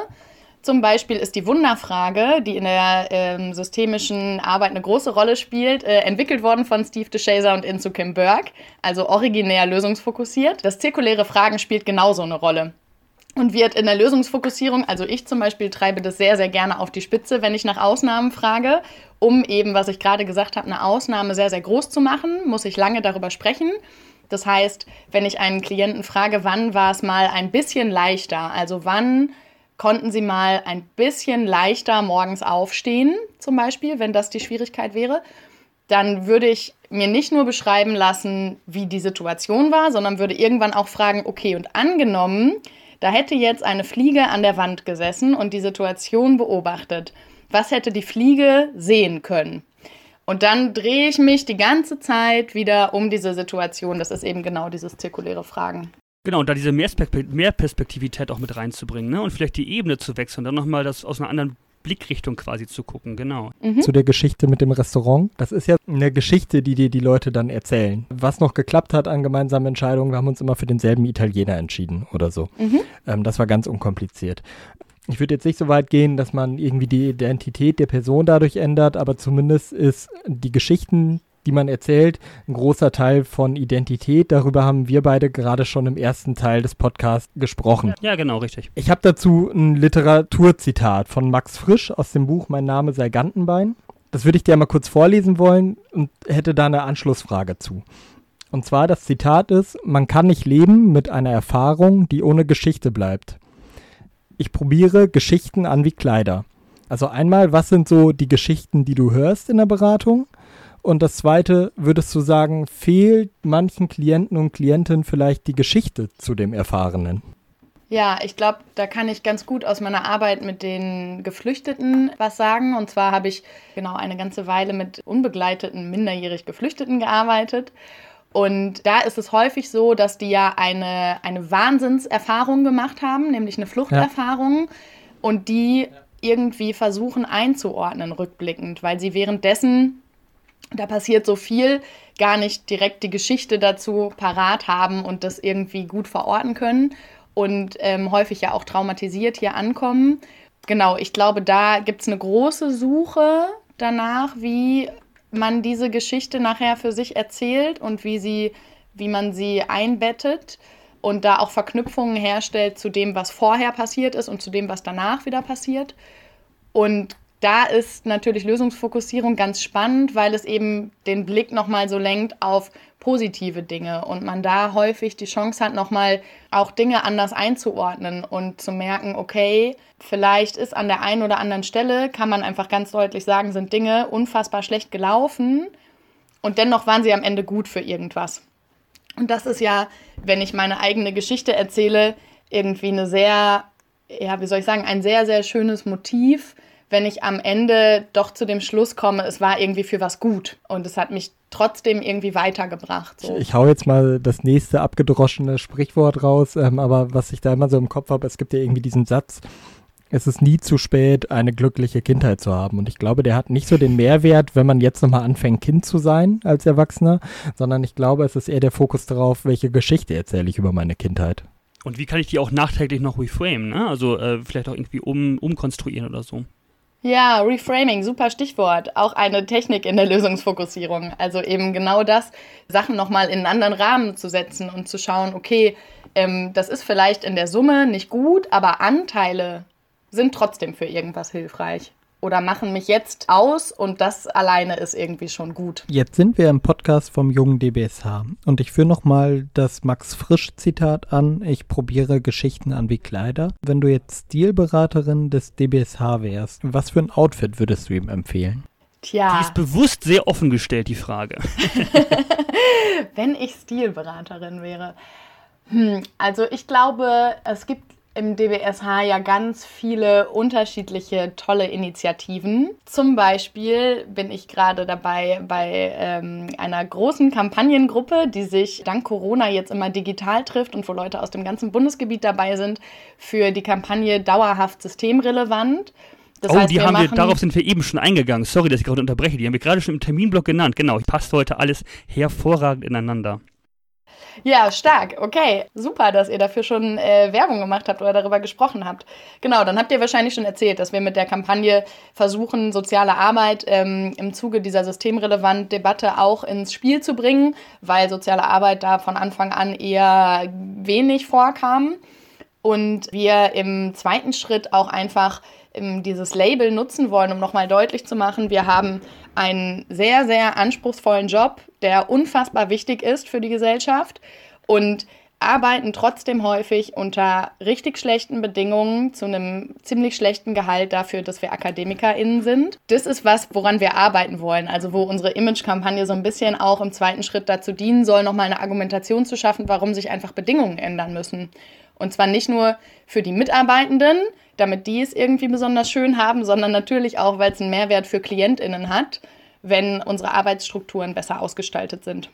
Zum Beispiel ist die Wunderfrage, die in der ähm, systemischen Arbeit eine große Rolle spielt, äh, entwickelt worden von Steve DeShazer und Inzu Kim Berg, also originär lösungsfokussiert. Das zirkuläre Fragen spielt genauso eine Rolle und wird in der Lösungsfokussierung, also ich zum Beispiel treibe das sehr, sehr gerne auf die Spitze, wenn ich nach Ausnahmen frage, um eben, was ich gerade gesagt habe, eine Ausnahme sehr, sehr groß zu machen, muss ich lange darüber sprechen. Das heißt, wenn ich einen Klienten frage, wann war es mal ein bisschen leichter, also wann konnten Sie mal ein bisschen leichter morgens aufstehen, zum Beispiel, wenn das die Schwierigkeit wäre, dann würde ich mir nicht nur beschreiben lassen, wie die Situation war, sondern würde irgendwann auch fragen, okay, und angenommen, da hätte jetzt eine Fliege an der Wand gesessen und die Situation beobachtet. Was hätte die Fliege sehen können? Und dann drehe ich mich die ganze Zeit wieder um diese Situation. Das ist eben genau dieses zirkuläre Fragen. Genau, und da diese Mehrperspektivität auch mit reinzubringen ne? und vielleicht die Ebene zu wechseln, dann nochmal das aus einer anderen Blickrichtung quasi zu gucken, genau. Mhm. Zu der Geschichte mit dem Restaurant. Das ist ja eine Geschichte, die dir die Leute dann erzählen. Was noch geklappt hat an gemeinsamen Entscheidungen, wir haben uns immer für denselben Italiener entschieden oder so. Mhm. Ähm, das war ganz unkompliziert. Ich würde jetzt nicht so weit gehen, dass man irgendwie die Identität der Person dadurch ändert, aber zumindest ist die Geschichten, die man erzählt, ein großer Teil von Identität. Darüber haben wir beide gerade schon im ersten Teil des Podcasts gesprochen. Ja, genau, richtig. Ich habe dazu ein Literaturzitat von Max Frisch aus dem Buch Mein Name sei Gantenbein. Das würde ich dir mal kurz vorlesen wollen und hätte da eine Anschlussfrage zu. Und zwar das Zitat ist, man kann nicht leben mit einer Erfahrung, die ohne Geschichte bleibt. Ich probiere Geschichten an wie Kleider. Also einmal, was sind so die Geschichten, die du hörst in der Beratung? Und das Zweite, würdest du sagen, fehlt manchen Klienten und Klientinnen vielleicht die Geschichte zu dem Erfahrenen? Ja, ich glaube, da kann ich ganz gut aus meiner Arbeit mit den Geflüchteten was sagen. Und zwar habe ich genau eine ganze Weile mit unbegleiteten, minderjährig Geflüchteten gearbeitet. Und da ist es häufig so, dass die ja eine, eine Wahnsinnserfahrung gemacht haben, nämlich eine Fluchterfahrung. Ja. Und die irgendwie versuchen einzuordnen rückblickend, weil sie währenddessen da passiert so viel, gar nicht direkt die Geschichte dazu parat haben und das irgendwie gut verorten können und ähm, häufig ja auch traumatisiert hier ankommen. Genau, ich glaube, da gibt es eine große Suche danach, wie man diese Geschichte nachher für sich erzählt und wie sie, wie man sie einbettet und da auch Verknüpfungen herstellt zu dem, was vorher passiert ist und zu dem, was danach wieder passiert. Und da ist natürlich Lösungsfokussierung ganz spannend, weil es eben den Blick nochmal so lenkt auf positive Dinge und man da häufig die Chance hat, nochmal auch Dinge anders einzuordnen und zu merken, okay, vielleicht ist an der einen oder anderen Stelle, kann man einfach ganz deutlich sagen, sind Dinge unfassbar schlecht gelaufen und dennoch waren sie am Ende gut für irgendwas. Und das ist ja, wenn ich meine eigene Geschichte erzähle, irgendwie eine sehr, ja, wie soll ich sagen, ein sehr, sehr schönes Motiv, wenn ich am Ende doch zu dem Schluss komme, es war irgendwie für was gut und es hat mich trotzdem irgendwie weitergebracht. So. Ich, ich hau jetzt mal das nächste abgedroschene Sprichwort raus, ähm, aber was ich da immer so im Kopf habe, es gibt ja irgendwie diesen Satz, es ist nie zu spät, eine glückliche Kindheit zu haben. Und ich glaube, der hat nicht so den Mehrwert, wenn man jetzt nochmal anfängt, Kind zu sein als Erwachsener, sondern ich glaube, es ist eher der Fokus darauf, welche Geschichte erzähle ich über meine Kindheit. Und wie kann ich die auch nachträglich noch reframe, ne? Also äh, vielleicht auch irgendwie um, umkonstruieren oder so. Ja, Reframing, super Stichwort. Auch eine Technik in der Lösungsfokussierung. Also eben genau das, Sachen nochmal in einen anderen Rahmen zu setzen und zu schauen, okay, ähm, das ist vielleicht in der Summe nicht gut, aber Anteile sind trotzdem für irgendwas hilfreich oder machen mich jetzt aus und das alleine ist irgendwie schon gut. Jetzt sind wir im Podcast vom jungen DBSH und ich führe nochmal das Max Frisch Zitat an. Ich probiere Geschichten an wie Kleider. Wenn du jetzt Stilberaterin des DBSH wärst, was für ein Outfit würdest du ihm empfehlen? Tja. Die ist bewusst sehr offen gestellt, die Frage. Wenn ich Stilberaterin wäre. Hm, also ich glaube, es gibt im DBSH ja ganz viele unterschiedliche tolle Initiativen. Zum Beispiel bin ich gerade dabei bei ähm, einer großen Kampagnengruppe, die sich dank Corona jetzt immer digital trifft und wo Leute aus dem ganzen Bundesgebiet dabei sind für die Kampagne dauerhaft systemrelevant. Das oh, heißt, die haben wir, darauf sind wir eben schon eingegangen. Sorry, dass ich gerade unterbreche. Die haben wir gerade schon im Terminblock genannt. Genau, passt heute alles hervorragend ineinander. Ja, stark. Okay, super, dass ihr dafür schon äh, Werbung gemacht habt oder darüber gesprochen habt. Genau, dann habt ihr wahrscheinlich schon erzählt, dass wir mit der Kampagne versuchen, soziale Arbeit ähm, im Zuge dieser systemrelevanten Debatte auch ins Spiel zu bringen, weil soziale Arbeit da von Anfang an eher wenig vorkam. Und wir im zweiten Schritt auch einfach dieses Label nutzen wollen, um nochmal deutlich zu machen, wir haben einen sehr, sehr anspruchsvollen Job, der unfassbar wichtig ist für die Gesellschaft und arbeiten trotzdem häufig unter richtig schlechten Bedingungen zu einem ziemlich schlechten Gehalt dafür, dass wir AkademikerInnen sind. Das ist was, woran wir arbeiten wollen. Also wo unsere Image-Kampagne so ein bisschen auch im zweiten Schritt dazu dienen soll, nochmal eine Argumentation zu schaffen, warum sich einfach Bedingungen ändern müssen. Und zwar nicht nur für die Mitarbeitenden, damit die es irgendwie besonders schön haben, sondern natürlich auch, weil es einen Mehrwert für KlientInnen hat, wenn unsere Arbeitsstrukturen besser ausgestaltet sind.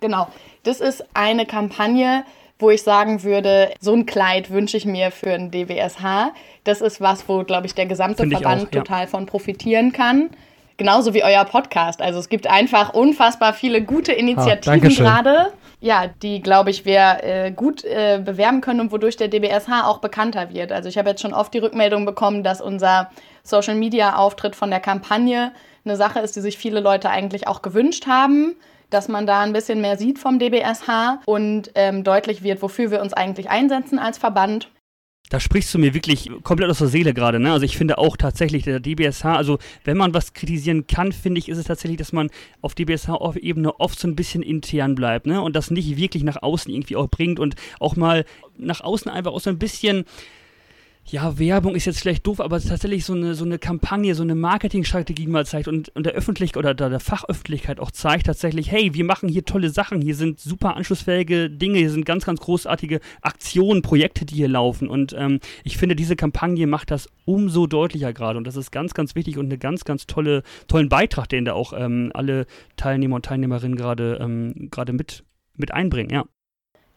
Genau, das ist eine Kampagne, wo ich sagen würde, so ein Kleid wünsche ich mir für ein DWSH. Das ist was, wo, glaube ich, der gesamte Find Verband auch, ja. total von profitieren kann. Genauso wie euer Podcast. Also es gibt einfach unfassbar viele gute Initiativen ah, gerade ja, die, glaube ich, wir äh, gut äh, bewerben können und wodurch der DBSH auch bekannter wird. Also ich habe jetzt schon oft die Rückmeldung bekommen, dass unser Social-Media-Auftritt von der Kampagne eine Sache ist, die sich viele Leute eigentlich auch gewünscht haben, dass man da ein bisschen mehr sieht vom DBSH und ähm, deutlich wird, wofür wir uns eigentlich einsetzen als Verband. Da sprichst du mir wirklich komplett aus der Seele gerade. Ne? Also ich finde auch tatsächlich, der DBSH, also wenn man was kritisieren kann, finde ich, ist es tatsächlich, dass man auf DBSH-Ebene oft so ein bisschen intern bleibt ne? und das nicht wirklich nach außen irgendwie auch bringt und auch mal nach außen einfach auch so ein bisschen ja, Werbung ist jetzt vielleicht doof, aber tatsächlich so eine, so eine Kampagne, so eine Marketingstrategie mal zeigt und, und der Öffentlichkeit oder der, Fachöffentlichkeit auch zeigt tatsächlich, hey, wir machen hier tolle Sachen, hier sind super anschlussfähige Dinge, hier sind ganz, ganz großartige Aktionen, Projekte, die hier laufen und ähm, ich finde, diese Kampagne macht das umso deutlicher gerade und das ist ganz, ganz wichtig und eine ganz, ganz tolle, tollen Beitrag, den da auch ähm, alle Teilnehmer und Teilnehmerinnen gerade ähm, gerade mit, mit einbringen, ja.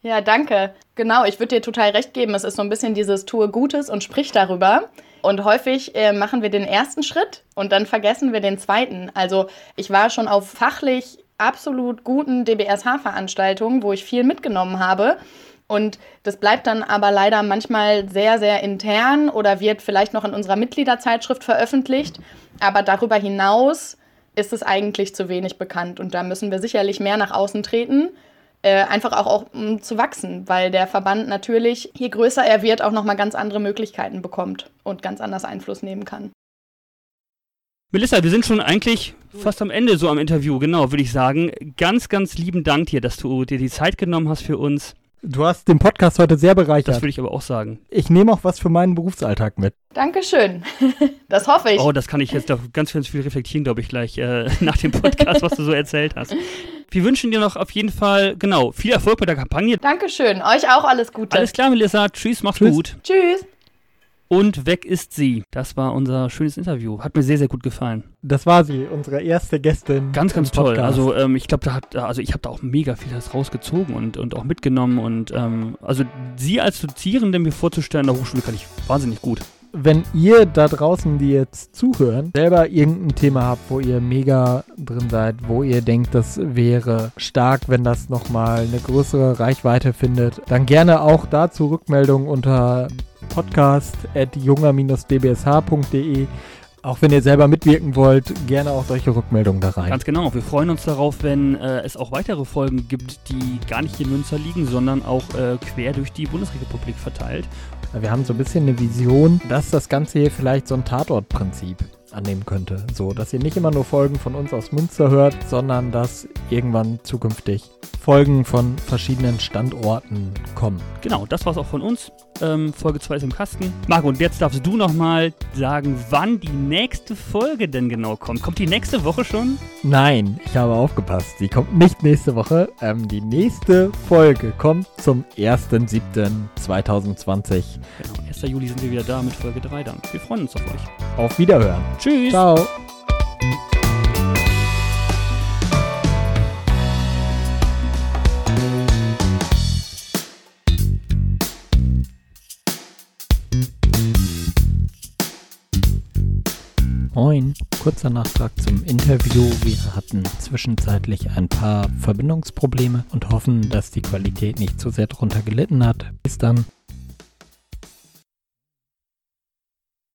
Ja, danke. Genau, ich würde dir total recht geben. Es ist so ein bisschen dieses Tue Gutes und sprich darüber. Und häufig äh, machen wir den ersten Schritt und dann vergessen wir den zweiten. Also ich war schon auf fachlich absolut guten DBSH-Veranstaltungen, wo ich viel mitgenommen habe. Und das bleibt dann aber leider manchmal sehr, sehr intern oder wird vielleicht noch in unserer Mitgliederzeitschrift veröffentlicht. Aber darüber hinaus ist es eigentlich zu wenig bekannt. Und da müssen wir sicherlich mehr nach außen treten äh, einfach auch, auch um zu wachsen, weil der Verband natürlich, je größer er wird, auch nochmal ganz andere Möglichkeiten bekommt und ganz anders Einfluss nehmen kann. Melissa, wir sind schon eigentlich fast am Ende so am Interview, genau, würde ich sagen. Ganz, ganz lieben Dank dir, dass du dir die Zeit genommen hast für uns. Du hast den Podcast heute sehr bereichert. Das würde ich aber auch sagen. Ich nehme auch was für meinen Berufsalltag mit. Dankeschön. Das hoffe ich. Oh, das kann ich jetzt doch ganz, ganz viel reflektieren, glaube ich, gleich äh, nach dem Podcast, was du so erzählt hast. Wir wünschen dir noch auf jeden Fall, genau, viel Erfolg mit der Kampagne. Dankeschön. Euch auch alles Gute. Alles klar, Melissa. Tschüss, mach's Tschüss. gut. Tschüss. Und weg ist sie. Das war unser schönes Interview. Hat mir sehr, sehr gut gefallen. Das war sie, unsere erste Gästin. Ganz, ganz toll. Also ähm, ich glaube, da hat, also ich habe da auch mega viel rausgezogen und, und auch mitgenommen. Und ähm, also sie als Dozierende mir vorzustellen der Hochschule kann ich wahnsinnig gut. Wenn ihr da draußen, die jetzt zuhören, selber irgendein Thema habt, wo ihr mega drin seid, wo ihr denkt, das wäre stark, wenn das nochmal eine größere Reichweite findet, dann gerne auch dazu Rückmeldungen unter podcast.junger-dbsh.de Auch wenn ihr selber mitwirken wollt, gerne auch solche Rückmeldungen da rein. Ganz genau. Wir freuen uns darauf, wenn äh, es auch weitere Folgen gibt, die gar nicht in Münster liegen, sondern auch äh, quer durch die Bundesrepublik verteilt. Wir haben so ein bisschen eine Vision, dass das Ganze hier vielleicht so ein Tatortprinzip annehmen könnte. So, dass ihr nicht immer nur Folgen von uns aus Münster hört, sondern dass irgendwann zukünftig Folgen von verschiedenen Standorten kommen. Genau, das war's auch von uns. Ähm, Folge 2 ist im Kasten. Marco, und jetzt darfst du nochmal sagen, wann die nächste Folge denn genau kommt. Kommt die nächste Woche schon? Nein, ich habe aufgepasst. Sie kommt nicht nächste Woche. Ähm, die nächste Folge kommt zum 1.7.2020. Genau, 1. Juli sind wir wieder da mit Folge 3 dann. Wir freuen uns auf euch. Auf Wiederhören. Tschüss. Ciao. Moin, kurzer Nachtrag zum Interview. Wir hatten zwischenzeitlich ein paar Verbindungsprobleme und hoffen, dass die Qualität nicht zu sehr darunter gelitten hat. Bis dann.